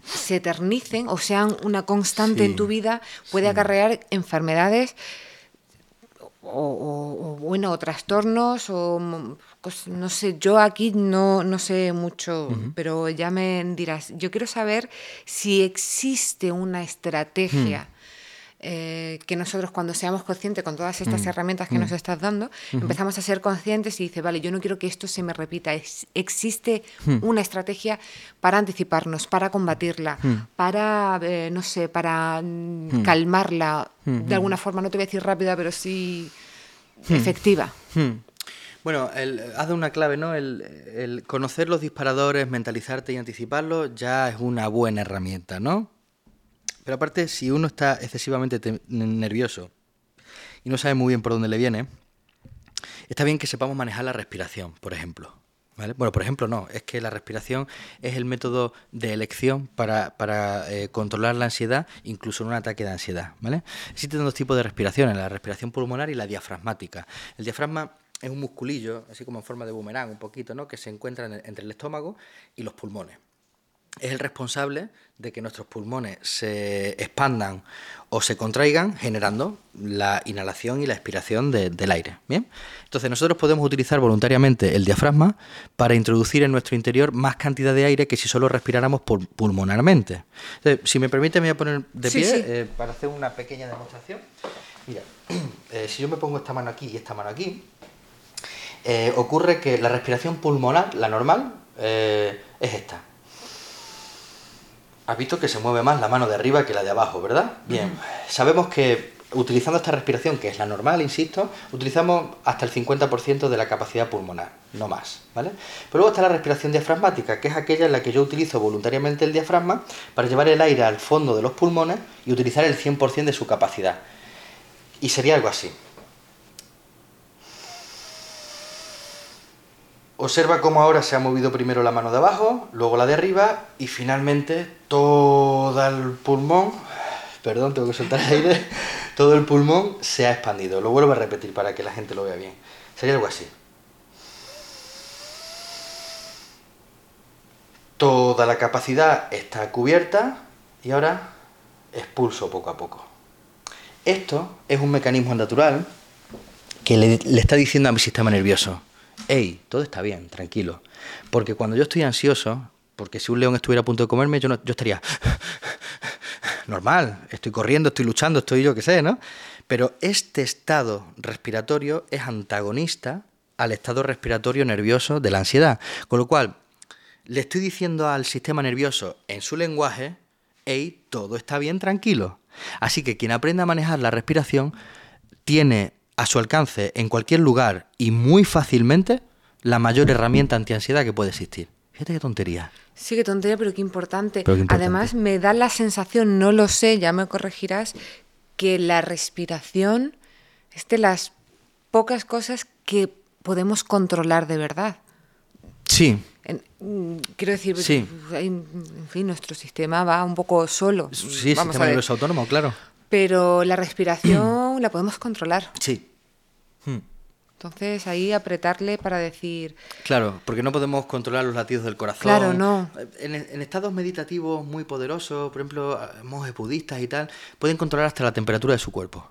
se eternicen o sean una constante en tu vida, puede acarrear enfermedades o, bueno, o trastornos, o pues, no sé, yo aquí no, no sé mucho, pero ya me dirás, yo quiero saber si existe una estrategia. Eh, que nosotros cuando seamos conscientes con todas estas herramientas que nos estás dando, empezamos a ser conscientes y dice, vale, yo no quiero que esto se me repita. existe una estrategia para anticiparnos, para combatirla, para, eh, no sé, para mm, calmarla. De alguna forma, no te voy a decir rápida, pero sí efectiva. Bueno, el, has dado una clave, ¿no? El, conocer los disparadores, mentalizarte y anticiparlos ya es una buena herramienta, ¿no? Pero aparte, si uno está excesivamente nervioso y no sabe muy bien por dónde le viene, está bien que sepamos manejar la respiración, por ejemplo. ¿Vale? Bueno, por ejemplo, no, es que la respiración es el método de elección para, para eh, controlar la ansiedad, incluso en un ataque de ansiedad. ¿vale? Existen dos tipos de respiraciones, la respiración pulmonar y la diafragmática. El diafragma es un musculillo, así como en forma de boomerang, un poquito, ¿no? que se encuentra entre el estómago y los pulmones. Es el responsable de que nuestros pulmones se expandan o se contraigan, generando la inhalación y la expiración del aire. ¿bien? Entonces, nosotros podemos utilizar voluntariamente el diafragma para introducir en nuestro interior más cantidad de aire que si solo respiráramos pulmonarmente. si me permite, me voy a poner de pie eh, para hacer una pequeña demostración. Mira, eh, si yo me pongo esta mano aquí y esta mano aquí, eh, ocurre que la respiración pulmonar, la normal, es esta. Has visto que se mueve más la mano de arriba que la de abajo, ¿verdad? Bien, sabemos que utilizando esta respiración, que es la normal, insisto, utilizamos hasta el 50% de la capacidad pulmonar, no más, ¿vale? Pero luego está la respiración diafragmática, que es aquella en la que yo utilizo voluntariamente el diafragma para llevar el aire al fondo de los pulmones y utilizar el 100% de su capacidad. Y sería algo así. Observa cómo ahora se ha movido primero la mano de abajo, luego la de arriba y finalmente todo el pulmón, perdón, tengo que soltar el aire, todo el pulmón se ha expandido. Lo vuelvo a repetir para que la gente lo vea bien. Sería algo así. Toda la capacidad está cubierta y ahora expulso poco a poco. Esto es un mecanismo natural que le, está diciendo a mi sistema nervioso, hey, todo está bien, tranquilo. Porque cuando yo estoy ansioso, porque si un león estuviera a punto de comerme, yo, no, yo estaría normal, estoy corriendo, estoy luchando, estoy yo qué sé, ¿no? Pero este estado respiratorio es antagonista al estado respiratorio nervioso de la ansiedad. Con lo cual, le estoy diciendo al sistema nervioso en su lenguaje, hey, todo está bien, tranquilo. Así que quien aprende a manejar la respiración tiene a su alcance en cualquier lugar y muy fácilmente la mayor herramienta antiansiedad que puede existir. Fíjate qué tontería. Sí, qué tontería, pero qué importante. Pero qué importante. Además, me da la sensación, no lo sé, ya me corregirás, que la respiración es de las pocas cosas que podemos controlar de verdad. Sí, mm, quiero decir, Sí. hay- en fin, nuestro sistema va un poco solo. sí, Vamos sistema nervioso autónomo, claro. Pero la respiración la podemos controlar. Sí. Hmm. Entonces ahí apretarle para decir, Claro, porque no podemos controlar los latidos del corazón. Claro, no. En, en estados meditativos muy poderosos, por ejemplo, monjes budistas y tal, pueden controlar hasta la temperatura de su cuerpo.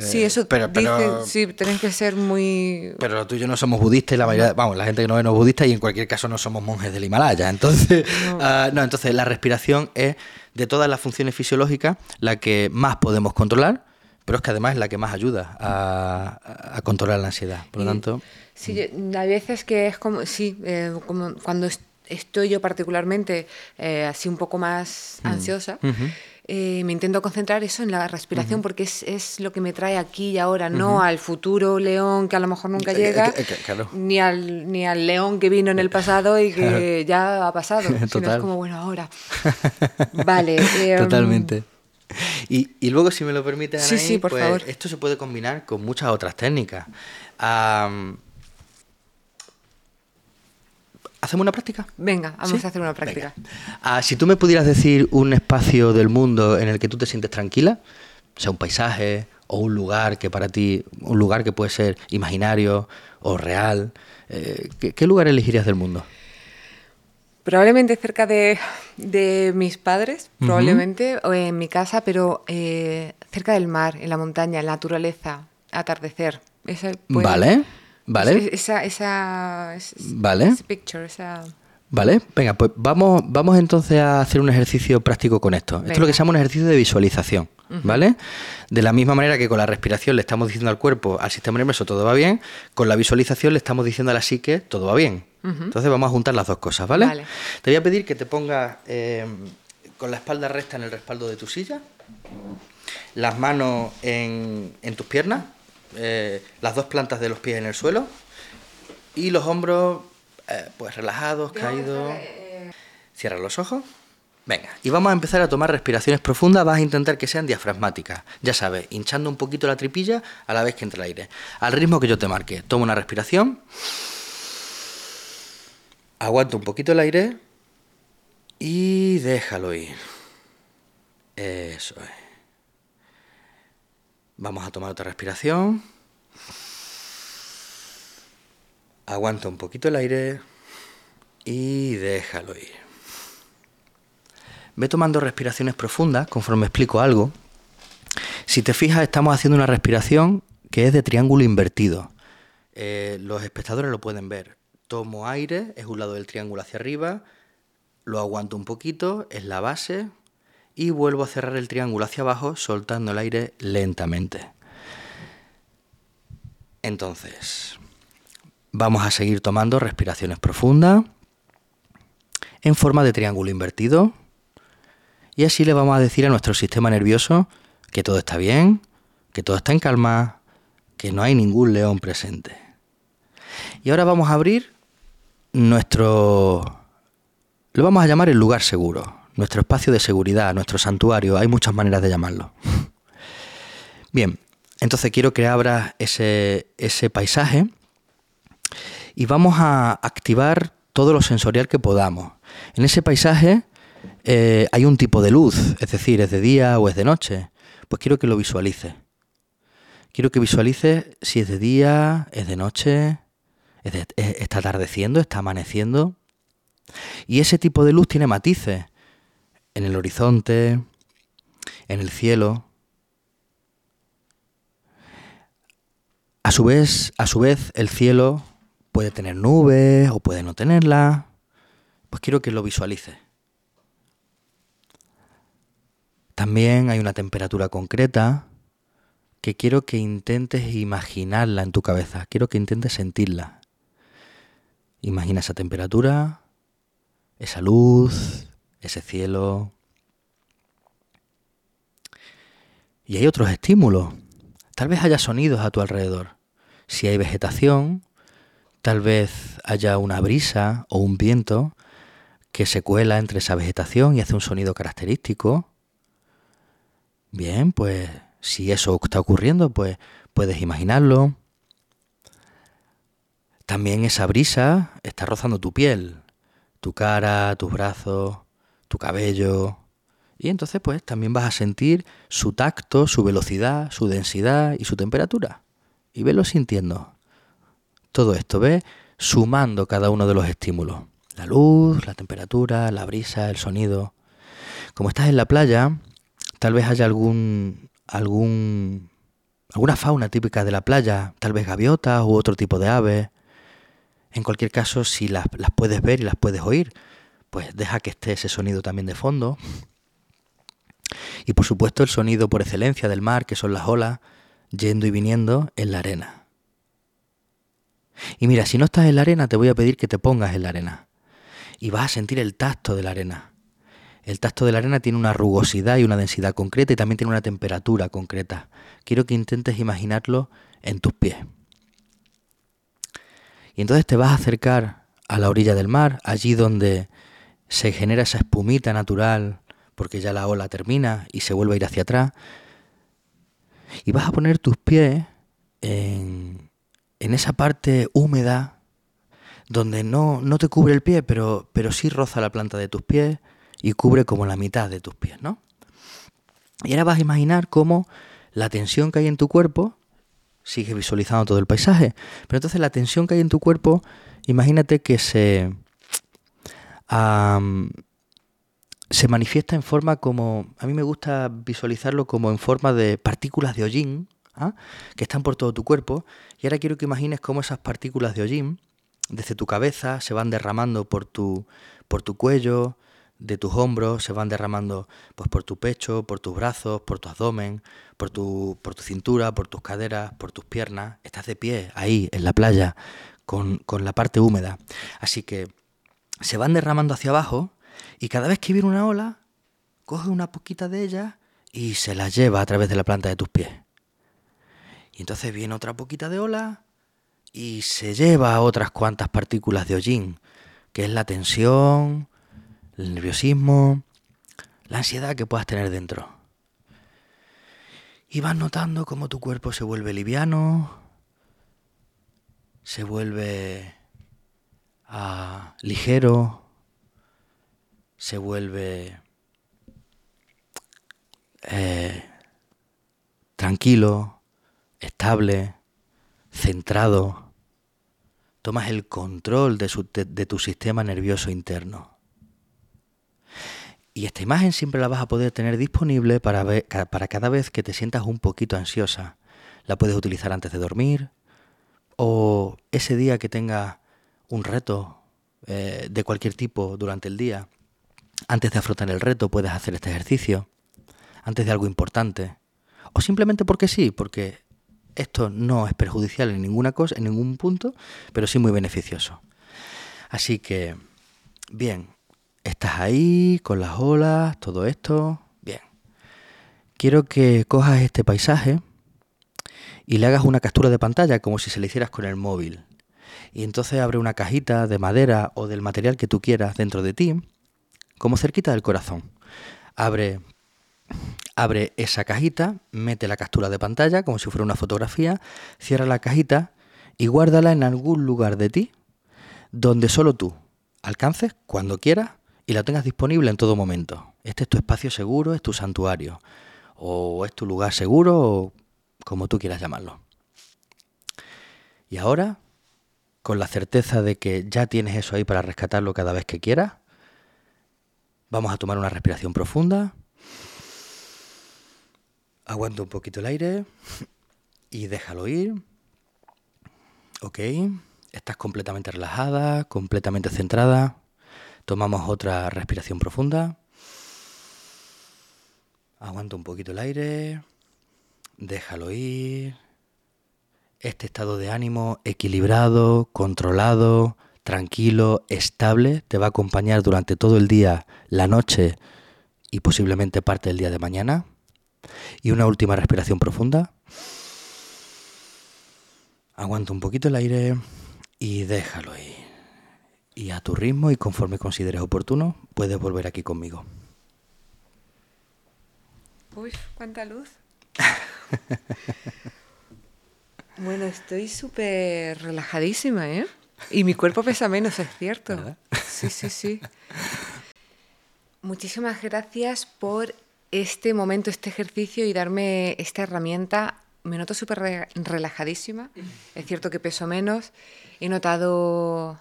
sí, eso Eh, pero- pero- sí, tenés que ser muy... Pero tú y yo no somos budistas y la mayoría, vamos, la gente que no ve no es budista y en cualquier caso no somos monjes del Himalaya. Entonces, ah, no, entonces la respiración es de todas las funciones fisiológicas la que más podemos controlar, pero es que además es la que más ayuda a, a controlar la ansiedad. Por lo tanto, Sí, hay veces que es como, sí, eh, como cuando est- estoy yo particularmente eh, así un poco más Mm. ansiosa, eh, me intento concentrar eso en la respiración porque es, es lo que me trae aquí y ahora, no al futuro león que a lo mejor nunca Eh, llega, eh, eh, claro. ni, al, ni al león que vino en el pasado y que Claro. ya ha pasado, sino es Total. como, bueno, ahora. Vale. em, Totalmente. Y, y luego, si me lo permite, Sí, Anaí, sí, por pues, favor. esto se puede combinar con muchas otras técnicas. ¿Hacemos una práctica? Venga, vamos ¿Sí? a hacer una práctica. Ah, si tú me pudieras decir un espacio del mundo en el que tú te sientes tranquila, sea, un paisaje o un lugar que para ti, un lugar que puede ser imaginario o real, eh, ¿qué, qué lugar elegirías del mundo? Probablemente cerca de, de mis padres, probablemente, o en mi casa, pero eh, cerca del mar, en la montaña, en la naturaleza, atardecer. Esa puede- Vale, vale. es- Esa, esa, es- Vale. ese picture, esa... Vale, venga, pues vamos, vamos entonces a hacer un ejercicio práctico con esto. Esto es lo que se llama un ejercicio de visualización, ¿vale? De la misma manera que con la respiración le estamos diciendo al cuerpo, al sistema nervioso, todo va bien, con la visualización le estamos diciendo a la psique, todo va bien. Entonces vamos a juntar las dos cosas, ¿vale? Vale. Te voy a pedir que te pongas eh, con la espalda recta en el respaldo de tu silla, las manos en, en tus piernas, eh, las dos plantas de los pies en el suelo y los hombros eh, pues relajados, caídos. Cierra los ojos. Venga, y vamos a empezar a tomar respiraciones profundas. Vas a intentar que sean diafragmáticas. Ya sabes, hinchando un poquito la tripilla a la vez que entra el aire. Al ritmo que yo te marque. Toma una respiración. Aguanta un poquito el aire. Y déjalo ir. Eso es. Vamos a tomar otra respiración. Aguanta un poquito el aire y déjalo ir. Ve tomando respiraciones profundas conforme explico algo. Si te fijas, estamos haciendo una respiración que es de triángulo invertido. Eh, los espectadores lo pueden ver. Tomo aire, es un lado del triángulo hacia arriba, lo aguanto un poquito, es la base, y vuelvo a cerrar el triángulo hacia abajo, soltando el aire lentamente. Entonces, vamos a seguir tomando respiraciones profundas en forma de triángulo invertido. Y así le vamos a decir a nuestro sistema nervioso que todo está bien, que todo está en calma, que no hay ningún león presente. Y ahora vamos a abrir nuestro... Lo vamos a llamar el lugar seguro, nuestro espacio de seguridad, nuestro santuario, hay muchas maneras de llamarlo. Bien, entonces quiero que abras ese, ese paisaje y vamos a activar todo lo sensorial que podamos. En ese paisaje eh, hay un tipo de luz, es decir, es de día o es de noche. Pues quiero que lo visualices. Quiero que visualices si es de día, es de noche, está atardeciendo, está amaneciendo. Y ese tipo de luz tiene matices en el horizonte, en el cielo. A su vez, a su vez, el cielo puede tener nubes o puede no tenerlas. Pues quiero que lo visualices. También hay una temperatura concreta que quiero que intentes imaginarla en tu cabeza. Quiero que intentes sentirla. Imagina esa temperatura, esa luz, ese cielo. Y hay otros estímulos. Tal vez haya sonidos a tu alrededor. Si hay vegetación, tal vez haya una brisa o un viento que se cuela entre esa vegetación y hace un sonido característico. Bien, pues si eso está ocurriendo, pues puedes imaginarlo. También esa brisa está rozando tu piel, tu cara, tus brazos, tu cabello. Y entonces pues también vas a sentir su tacto, su velocidad, su densidad y su temperatura. Y velo sintiendo. Todo esto, ve Sumando cada uno de los estímulos. La luz, la temperatura, la brisa, el sonido. Como estás en la playa, tal vez haya algún, algún, alguna fauna típica de la playa, tal vez gaviotas u otro tipo de aves. En cualquier caso, si las, las puedes ver y las puedes oír, pues deja que esté ese sonido también de fondo. Y por supuesto el sonido por excelencia del mar, que son las olas, yendo y viniendo en la arena. Y mira, si no estás en la arena, te voy a pedir que te pongas en la arena. Y vas a sentir el tacto de la arena. El tacto de la arena tiene una rugosidad y una densidad concreta y también tiene una temperatura concreta. Quiero que intentes imaginarlo en tus pies. Y entonces te vas a acercar a la orilla del mar, allí donde se genera esa espumita natural, porque ya la ola termina y se vuelve a ir hacia atrás. Y vas a poner tus pies en, en esa parte húmeda, donde no, no te cubre el pie, pero, pero sí roza la planta de tus pies y cubre como la mitad de tus pies, ¿no? Y ahora vas a imaginar cómo la tensión que hay en tu cuerpo sigue visualizando todo el paisaje. Pero entonces la tensión que hay en tu cuerpo, imagínate que se, se manifiesta en forma como, a mí me gusta visualizarlo como en forma de partículas de hollín, ¿ah? que están por todo tu cuerpo. Y ahora quiero que imagines cómo esas partículas de hollín, desde tu cabeza, se van derramando por tu, por tu cuello, de tus hombros, se van derramando pues, por tu pecho, por tus brazos, por tu abdomen, por tu, por tu cintura, por tus caderas, por tus piernas. Estás de pie ahí, en la playa, con, con la parte húmeda. Así que se van derramando hacia abajo y cada vez que viene una ola, coge una poquita de ella y se la lleva a través de la planta de tus pies. Y entonces viene otra poquita de ola y se lleva otras cuantas partículas de hollín, que es la tensión, el nerviosismo, la ansiedad que puedas tener dentro. Y vas notando cómo tu cuerpo se vuelve liviano, se vuelve ah, ligero, se vuelve eh, tranquilo, estable, centrado. Tomas el control de tu sistema nervioso interno. Y esta imagen siempre la vas a poder tener disponible para, para cada vez que te sientas un poquito ansiosa. La puedes utilizar antes de dormir o ese día que tengas un reto eh, de cualquier tipo durante el día. Antes de afrontar el reto puedes hacer este ejercicio. Antes de algo importante. O simplemente porque sí, porque esto no es perjudicial en ninguna cosa, en ningún punto, pero sí muy beneficioso. Así que, bien, Estás ahí con las olas, todo esto. Bien. Quiero que cojas este paisaje y le hagas una captura de pantalla como si se le hicieras con el móvil. Y entonces abre una cajita de madera o del material que tú quieras dentro de ti, como cerquita del corazón. Abre, abre esa cajita, mete la captura de pantalla como si fuera una fotografía, cierra la cajita y guárdala en algún lugar de ti donde solo tú alcances cuando quieras y la tengas disponible en todo momento. Este es tu espacio seguro, es tu santuario, o es tu lugar seguro, o como tú quieras llamarlo. Y ahora, con la certeza de que ya tienes eso ahí para rescatarlo cada vez que quieras, vamos a tomar una respiración profunda. Aguanta un poquito el aire y déjalo ir. Ok, estás completamente relajada, completamente centrada. Tomamos otra respiración profunda. Aguanta un poquito el aire. Déjalo ir. Este estado de ánimo equilibrado, controlado, tranquilo, estable, te va a acompañar durante todo el día, la noche y posiblemente parte del día de mañana. Y una última respiración profunda. Aguanta un poquito el aire y déjalo ir. Y a tu ritmo y conforme consideres oportuno, puedes volver aquí conmigo. Uy, cuánta luz. bueno, estoy súper relajadísima, ¿eh? Y mi cuerpo pesa menos, es cierto. Sí, sí, sí. Muchísimas gracias por este momento, este ejercicio y darme esta herramienta. Me noto súper relajadísima. Es cierto que peso menos. He notado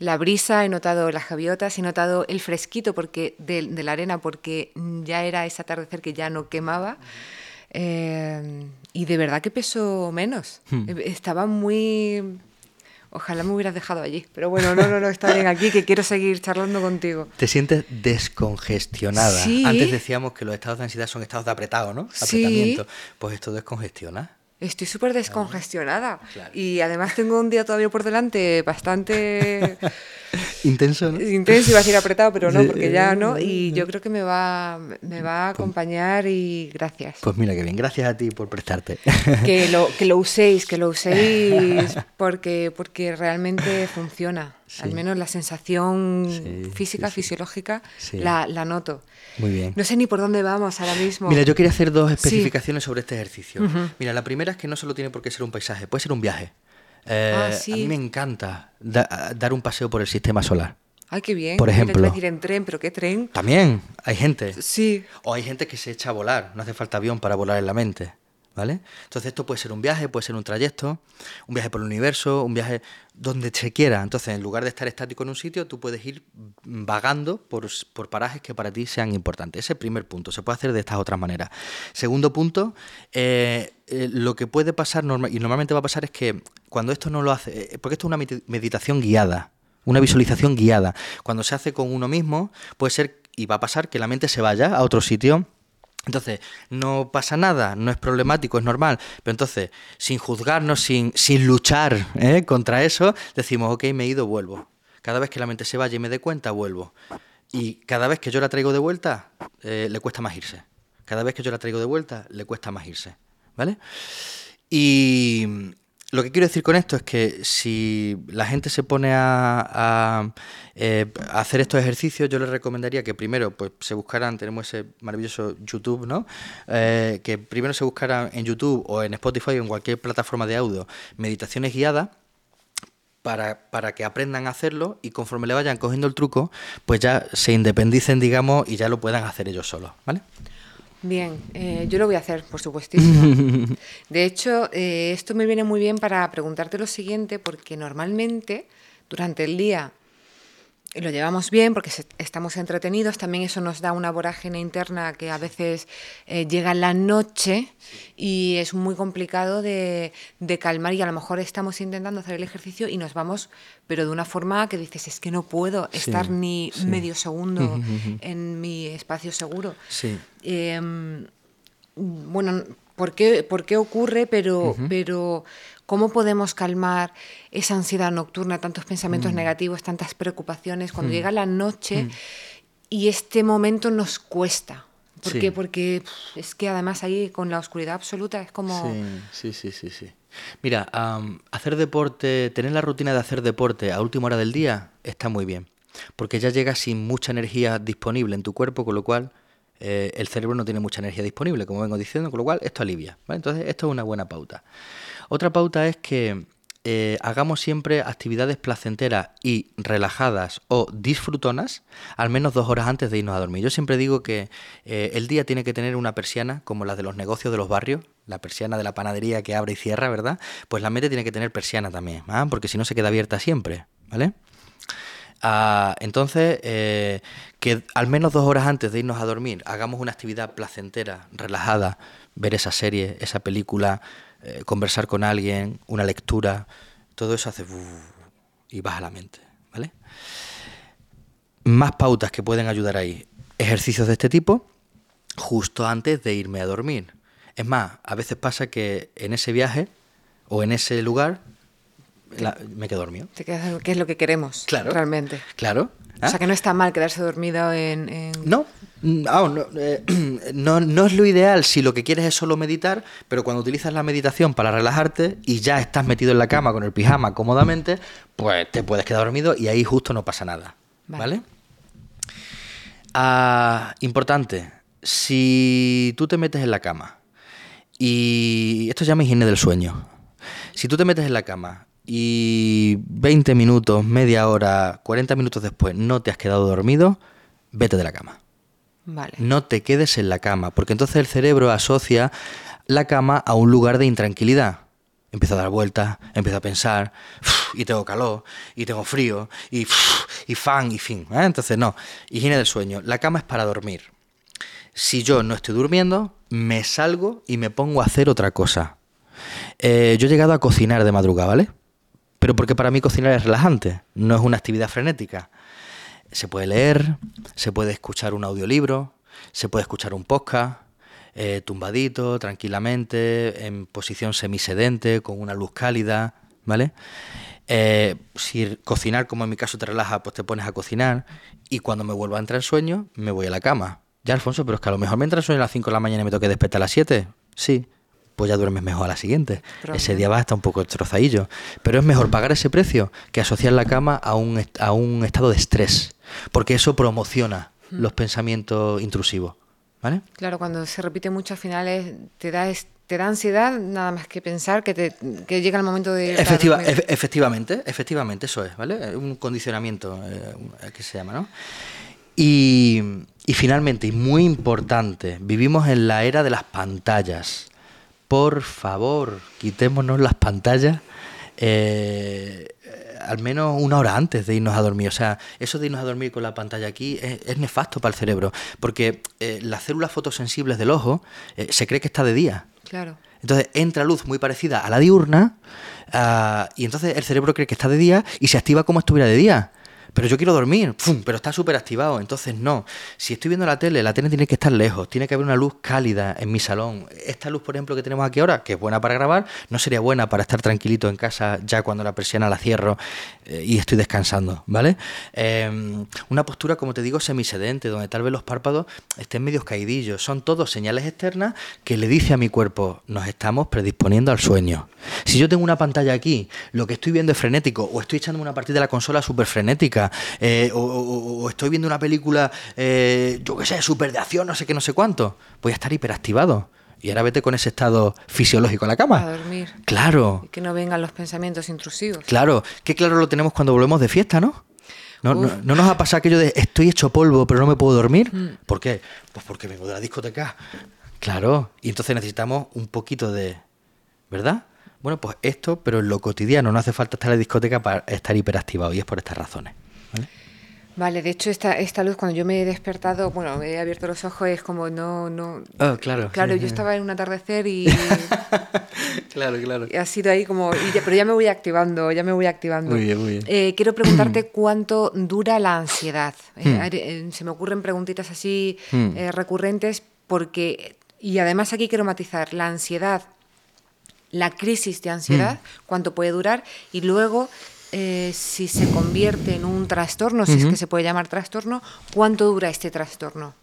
la brisa, he notado las gaviotas, he notado el fresquito porque de, la arena porque ya era ese atardecer que ya no quemaba. Eh, y de verdad que peso menos. Hmm. Estaba muy Ojalá me hubieras dejado allí. Pero bueno, no, no, no, está bien aquí, que quiero seguir charlando contigo. ¿Te sientes descongestionada? Sí. Antes decíamos que los estados de ansiedad son estados de apretado, ¿no? Apretamiento. Pues esto descongestiona. Estoy súper descongestionada. Y además tengo un día todavía por delante bastante... Intenso, ¿no? Intenso, iba a ser apretado, pero no, porque ya no. Y yo creo que me va, me va a pues acompañar y gracias. Pues mira, que bien, gracias a ti por prestarte. Que lo, que lo uséis, que lo uséis porque, porque realmente funciona. Al menos la sensación física, fisiológica, la, la, noto. Muy bien. No sé ni por dónde vamos ahora mismo. Mira, yo quería hacer dos especificaciones sobre este ejercicio. Mira, la primera es que no solo tiene por qué ser un paisaje, puede ser un viaje. Eh, ah, a mí me encanta dar un paseo por el sistema solar. Ay, qué bien. Por ejemplo. decir en tren, pero ¿qué tren? También, hay gente. Sí. O hay gente que se echa a volar, no hace falta avión para volar en la mente. ¿Vale? Entonces esto puede ser un viaje, puede ser un trayecto, un viaje por el universo, un viaje donde se quiera. Entonces, en lugar de estar estático en un sitio, tú puedes ir vagando por, parajes que para ti sean importantes. Ese es el primer punto. Se puede hacer de estas otras maneras. Segundo punto, eh, eh, lo que puede pasar, y normalmente va a pasar, es que cuando esto no lo hace, eh, porque esto es una meditación guiada, una visualización guiada. Cuando se hace con uno mismo, puede ser, y va a pasar, que la mente se vaya a otro sitio entonces, no pasa nada, no es problemático, es normal. Pero entonces, sin juzgarnos, sin, sin luchar ¿eh? contra eso, decimos, ok, me he ido, vuelvo. Cada vez que la mente se vaya y me dé cuenta, vuelvo. Y cada vez que yo la traigo de vuelta, eh, le cuesta más irse. Cada vez que yo la traigo de vuelta, le cuesta más irse. ¿Vale? Y, lo que quiero decir con esto es que si la gente se pone a, eh, hacer estos ejercicios, yo les recomendaría que primero pues, se buscaran, tenemos ese maravilloso YouTube, ¿no? Eh, que primero se buscaran en YouTube o en Spotify o en cualquier plataforma de audio meditaciones guiadas para, para, que aprendan a hacerlo y conforme le vayan cogiendo el truco, pues ya se independicen, digamos, y ya lo puedan hacer ellos solos, ¿vale? Bien, eh, yo lo voy a hacer, por supuesto. De hecho, eh, esto me viene muy bien para preguntarte lo siguiente, porque normalmente durante el día lo llevamos bien porque estamos entretenidos, también eso nos da una vorágine interna que a veces eh, llega la noche y es muy complicado de, calmar y a lo mejor estamos intentando hacer el ejercicio y nos vamos, pero de una forma que dices, es que no puedo estar ni medio segundo en mi espacio seguro. Em, bueno, ¿por qué, por qué ocurre? Pero, pero ¿Cómo podemos calmar esa ansiedad nocturna, tantos pensamientos mm. negativos, tantas preocupaciones, cuando mm. llega la noche mm. y este momento nos cuesta? ¿Por qué? Porque es que además ahí con la oscuridad absoluta es como... Sí, sí, sí, sí. Mira, hacer deporte, tener la rutina de hacer deporte a última hora del día está muy bien, porque ya llegas sin mucha energía disponible en tu cuerpo, con lo cual eh, el cerebro no tiene mucha energía disponible, como vengo diciendo, con lo cual esto alivia. Entonces, esto es una buena pauta. Otra pauta es que eh, hagamos siempre actividades placenteras y relajadas o disfrutonas al menos dos horas antes de irnos a dormir. Yo siempre digo que eh, el día tiene que tener una persiana como la de los negocios de los barrios, la persiana de la panadería que abre y cierra, ¿verdad? Pues la mente tiene que tener persiana también, ¿ah? porque si no se queda abierta siempre, ¿vale? Entonces, eh, que al menos dos horas antes de irnos a dormir hagamos una actividad placentera, relajada, ver esa serie, esa película, eh, conversar con alguien, una lectura, todo eso hace y baja la mente, ¿vale? Más pautas que pueden ayudar ahí. Ejercicios de este tipo justo antes de irme a dormir. Es más, a veces pasa que en ese viaje o en ese lugar me quedo dormido. ¿Qué es lo que queremos claro, realmente? Claro. O sea, que no está mal quedarse dormido en... No, Mm, ah, no, eh, no, no, es lo ideal si lo que quieres es solo meditar, pero cuando utilizas la meditación para relajarte y ya estás metido en la cama con el pijama cómodamente, pues te puedes quedar dormido y ahí justo no pasa nada. ¿Vale? Ah, importante, si tú te metes en la cama y esto se llama higiene del sueño. Si tú te metes en la cama y 20 minutos, media hora, 40 minutos después no te has quedado dormido, vete de la cama. No te quedes en la cama, porque entonces el cerebro asocia la cama a un lugar de intranquilidad. Empieza a dar vueltas, empieza a pensar, y tengo calor, y tengo frío, y, y fan, y fin. ¿eh? Entonces, no, higiene del sueño. La cama es para dormir. Si yo no estoy durmiendo, me salgo y me pongo a hacer otra cosa. Eh, yo he llegado a cocinar de madrugada, ¿vale? Pero porque para mí cocinar es relajante, no es una actividad frenética. Se puede leer, se puede escuchar un audiolibro, se puede escuchar un podcast, eh, tumbadito, tranquilamente, en posición semisedente, con una luz cálida, ¿vale? Eh, si cocinar, como en mi caso, te relaja, pues te pones a cocinar y cuando me vuelvo a entrar en sueño, me voy a la cama. Ya, Alfonso, pero es que a lo mejor me entra en sueño a las 5 de la mañana y me toque despertar a las 7. Sí, pues ya duermes mejor a la siguiente. ese día vas a estar un poco destrozadillo. Pero es mejor pagar ese precio que asociar la cama a un, a un estado de estrés, porque eso promociona los pensamientos intrusivos. ¿Vale? Claro, cuando se repite mucho al final te da te da ansiedad nada más que pensar que, te, que llega el momento de... Efectiva, efectivamente, efectivamente, eso es, ¿vale? Un condicionamiento eh, que se llama, ¿no? Y, y finalmente, y muy importante, vivimos en la era de las pantallas por favor, quitémonos las pantallas eh, al menos una hora antes de irnos a dormir. O sea, eso de irnos a dormir con la pantalla aquí es, nefasto para el cerebro, porque eh, las células fotosensibles del ojo eh, se cree que está de día. Claro. Entonces entra luz muy parecida a la diurna ah, y entonces el cerebro cree que está de día y se activa como estuviera de día pero yo quiero dormir, pero está súper activado, entonces no. Si estoy viendo la tele, la tele tiene que estar lejos, tiene que haber una luz cálida en mi salón. Esta luz, por ejemplo, que tenemos aquí ahora, que es buena para grabar, no sería buena para estar tranquilito en casa ya cuando la persiana la cierro eh, y estoy descansando, ¿vale? Em, una postura, como te digo, semisedente, donde tal vez los párpados estén medios caidillos. Son todos señales externas que le dice a mi cuerpo, nos estamos predisponiendo al sueño. Si yo tengo una pantalla aquí, lo que estoy viendo es frenético, o estoy echando una partida de la consola súper frenética, eh, o, estoy viendo una película, eh, yo qué sé, súper de acción, no sé qué, no sé cuánto, voy a estar hiperactivado. Y ahora vete con ese estado fisiológico a la cama. A dormir. Claro. Y que no vengan los pensamientos intrusivos. Claro, que claro lo tenemos cuando volvemos de fiesta, ¿no? No, no, nos ha pasado aquello de estoy hecho polvo pero no me puedo dormir? Mm. ¿Por qué? Pues porque vengo de la discoteca. Claro, y entonces necesitamos un poquito de... ¿Verdad? Bueno, pues esto, pero en lo cotidiano, no hace falta estar en la discoteca para estar hiperactivado y es por estas razones. ¿Vale? de hecho esta, esta luz cuando yo me he despertado, bueno, me he abierto los ojos, es como no... no oh, claro. Claro, yo estaba en un atardecer y... claro, claro. Y ha sido ahí como... pero ya me voy activando, ya me voy activando. Muy bien, muy bien. Eh, quiero preguntarte cuánto dura la ansiedad. Eh, hmm. eh, se me ocurren preguntitas así hmm. recurrentes porque... Y además aquí quiero matizar, la ansiedad la crisis de ansiedad, hmm. cuánto puede durar, y luego eh, si se convierte en un trastorno, si es que se puede llamar trastorno, ¿cuánto dura este trastorno?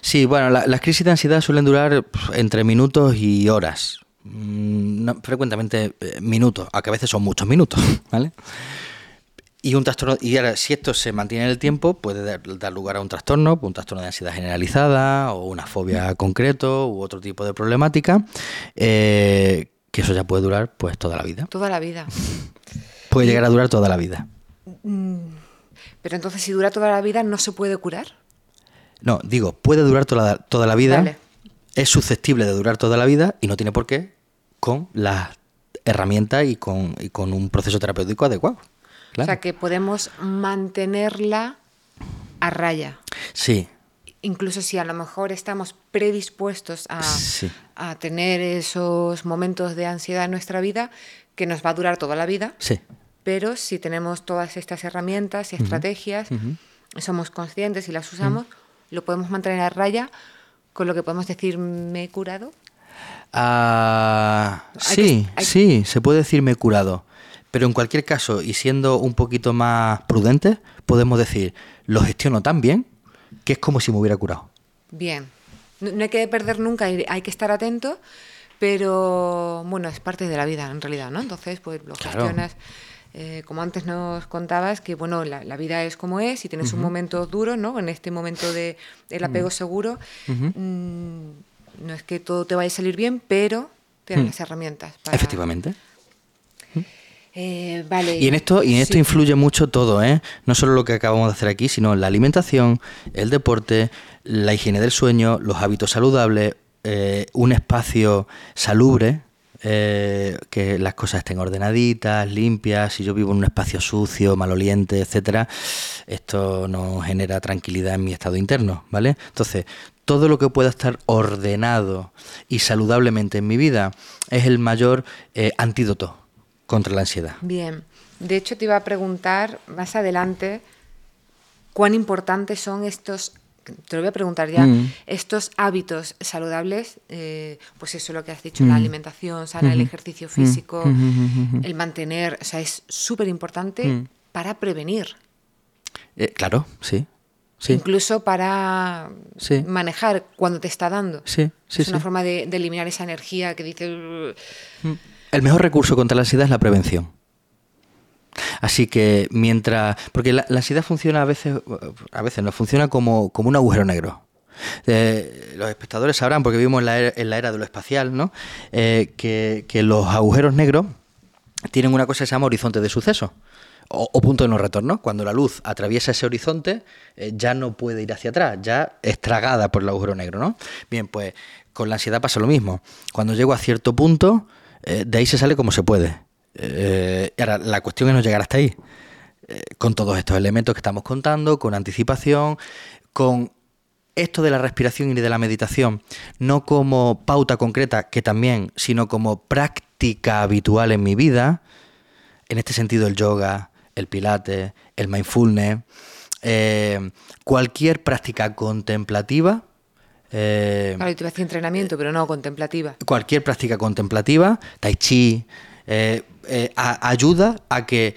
Sí, bueno, las crisis de ansiedad suelen durar entre minutos y horas. Mm, frecuentemente eh, minutos, a que a veces son muchos minutos, ¿vale? Y un trastorno, y ahora, si esto se mantiene en el tiempo, puede dar, lugar a un trastorno, un trastorno de ansiedad generalizada, o una fobia concreto, u otro tipo de problemática, eh, que eso ya puede durar pues toda la vida. Toda la vida. Puede llegar a durar toda la vida. Mm, pero entonces, si dura toda la vida, ¿no se puede curar? No, digo, puede durar toda, toda la vida. Es susceptible de durar toda la vida y no tiene por qué con las herramientas y con, con un proceso terapéutico adecuado. O sea, que podemos mantenerla a raya. Sí. Incluso si a lo mejor estamos predispuestos a, a tener esos momentos de ansiedad en nuestra vida, que nos va a durar toda la vida. Sí. Pero si tenemos todas estas herramientas y estrategias, somos conscientes y las usamos, lo podemos mantener a raya, con lo que podemos decir me he curado. Ah, sí, sí, se puede decir me he curado. Pero en cualquier caso, y siendo un poquito más prudentes, podemos decir, lo gestiono tan bien que es como si me hubiera curado. Bien. No, hay que perder nunca, hay que estar atento, pero bueno, es parte de la vida en realidad, ¿no? Entonces, pues lo gestionas. Eh, como antes nos contabas, que bueno, la, vida es como es y tienes un momento duro, ¿no? En este momento de el apego seguro, mm, no es que todo te vaya a salir bien, pero tienes las herramientas. Efectivamente. Eh, vale. Y en esto, y en esto influye mucho todo, ¿eh? No solo lo que acabamos de hacer aquí, sino la alimentación, el deporte, la higiene del sueño, los hábitos saludables, eh, un espacio salubre, eh, que las cosas estén ordenaditas, limpias. Si yo vivo en un espacio sucio, maloliente, etcétera, esto no genera tranquilidad en mi estado interno, ¿vale? Entonces, todo lo que pueda estar ordenado y saludablemente en mi vida es el mayor antídoto contra la ansiedad. Bien. De hecho, te iba a preguntar más adelante cuán importantes son estos, te lo voy a preguntar ya, mm. estos hábitos saludables, eh, pues eso lo que has dicho, la mm. alimentación sana, el ejercicio físico, el mantener, o sea, es súper importante mm. para prevenir. Eh, claro, sí. Incluso para manejar cuando te está dando. Sí, es una forma de, eliminar esa energía que dice... El mejor recurso contra la ansiedad es la prevención. Así que mientras. Porque la, ansiedad funciona a veces, a veces no funciona como, como un agujero negro. Eh, los espectadores sabrán, porque vivimos en la era, de lo espacial, ¿no? Eh, que, los agujeros negros tienen una cosa que se llama horizonte de suceso. O, punto de no retorno. Cuando la luz atraviesa ese horizonte, eh, ya no puede ir hacia atrás, ya es tragada por el agujero negro, ¿no? Bien, pues con la ansiedad pasa lo mismo. Cuando llego a cierto punto, de ahí se sale como se puede. Eh, ahora, la cuestión es no llegar hasta ahí. Eh, con todos estos elementos que estamos contando, con anticipación, con esto de la respiración y de la meditación, no como pauta concreta, que también, sino como práctica habitual en mi vida, en este sentido el yoga, el pilate, el mindfulness, cualquier práctica contemplativa, eh, claro, te entrenamiento, pero no contemplativa. Cualquier práctica contemplativa, tai chi, eh, eh, ayuda a que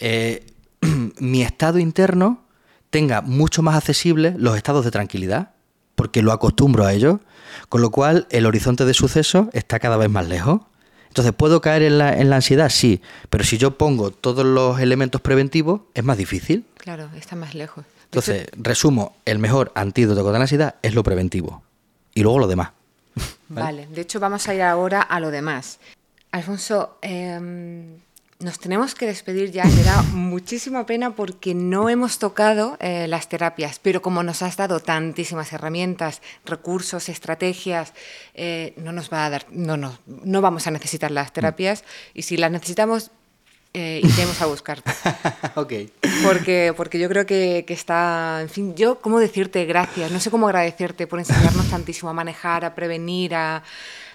mi estado interno tenga mucho más accesible los estados de tranquilidad, porque lo acostumbro a ello, con lo cual el horizonte de suceso está cada vez más lejos. Entonces, ¿puedo caer en la, en la ansiedad? Sí, pero si yo pongo todos los elementos preventivos, es más difícil. Claro, está más lejos. Entonces, resumo, el mejor antídoto contra la ansiedad es lo preventivo. Y luego lo demás. ¿Vale? de hecho vamos a ir ahora a lo demás. Alfonso, em, nos tenemos que despedir ya, me da muchísima pena porque no hemos tocado eh, las terapias, pero como nos has dado tantísimas herramientas, recursos, estrategias, eh, no nos va a dar, no, no, no vamos a necesitar las terapias y si las necesitamos, eh, iremos a buscarte. ok. Porque, porque yo creo que, está, en fin, yo, ¿cómo decirte gracias? No sé cómo agradecerte por enseñarnos tantísimo a manejar, a prevenir, a,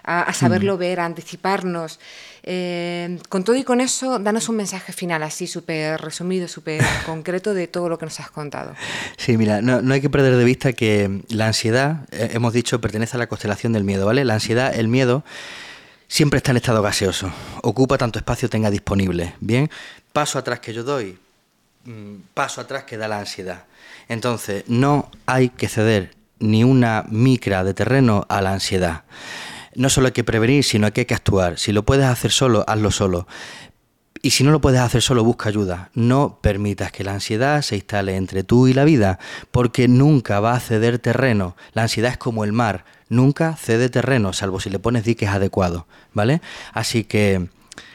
a, saberlo mm. ver, a anticiparnos. Eh, con todo y con eso, danos un mensaje final así, súper resumido, súper concreto de todo lo que nos has contado. Sí, mira, no, no, hay que perder de vista que la ansiedad, eh, hemos dicho, pertenece a la constelación del miedo, ¿vale? La ansiedad, el miedo siempre está en estado gaseoso, ocupa tanto espacio tenga disponible. Bien, paso atrás que yo doy, mm, paso atrás que da la ansiedad. Entonces, no hay que ceder ni una micra de terreno a la ansiedad. No solo hay que prevenir, sino que hay que actuar. Si lo puedes hacer solo, hazlo solo. Y si no lo puedes hacer solo, busca ayuda. No permitas que la ansiedad se instale entre tú y la vida, porque nunca va a ceder terreno. La ansiedad es como el mar, nunca cede terreno, salvo si le pones diques adecuados, ¿vale? Así que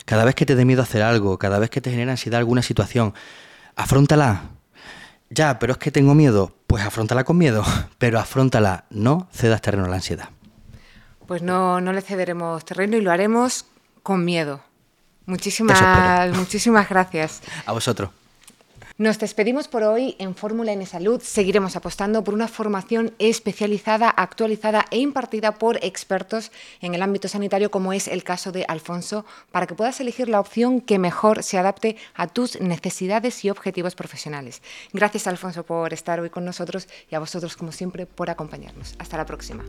cada vez que te dé miedo hacer algo, cada vez que te genera ansiedad alguna situación, afrontala. Ya, pero es que tengo miedo, pues afrontala con miedo, pero afrontala, no cedas terreno a la ansiedad. Pues no, no le cederemos terreno y lo haremos con miedo. Muchísimas, muchísimas gracias. A vosotros. Nos despedimos por hoy en Fórmula N Salud. Seguiremos apostando por una formación especializada, actualizada e impartida por expertos en el ámbito sanitario, como es el caso de Alfonso, para que puedas elegir la opción que mejor se adapte a tus necesidades y objetivos profesionales. Gracias, Alfonso, por estar hoy con nosotros y a vosotros, como siempre, por acompañarnos. Hasta la próxima.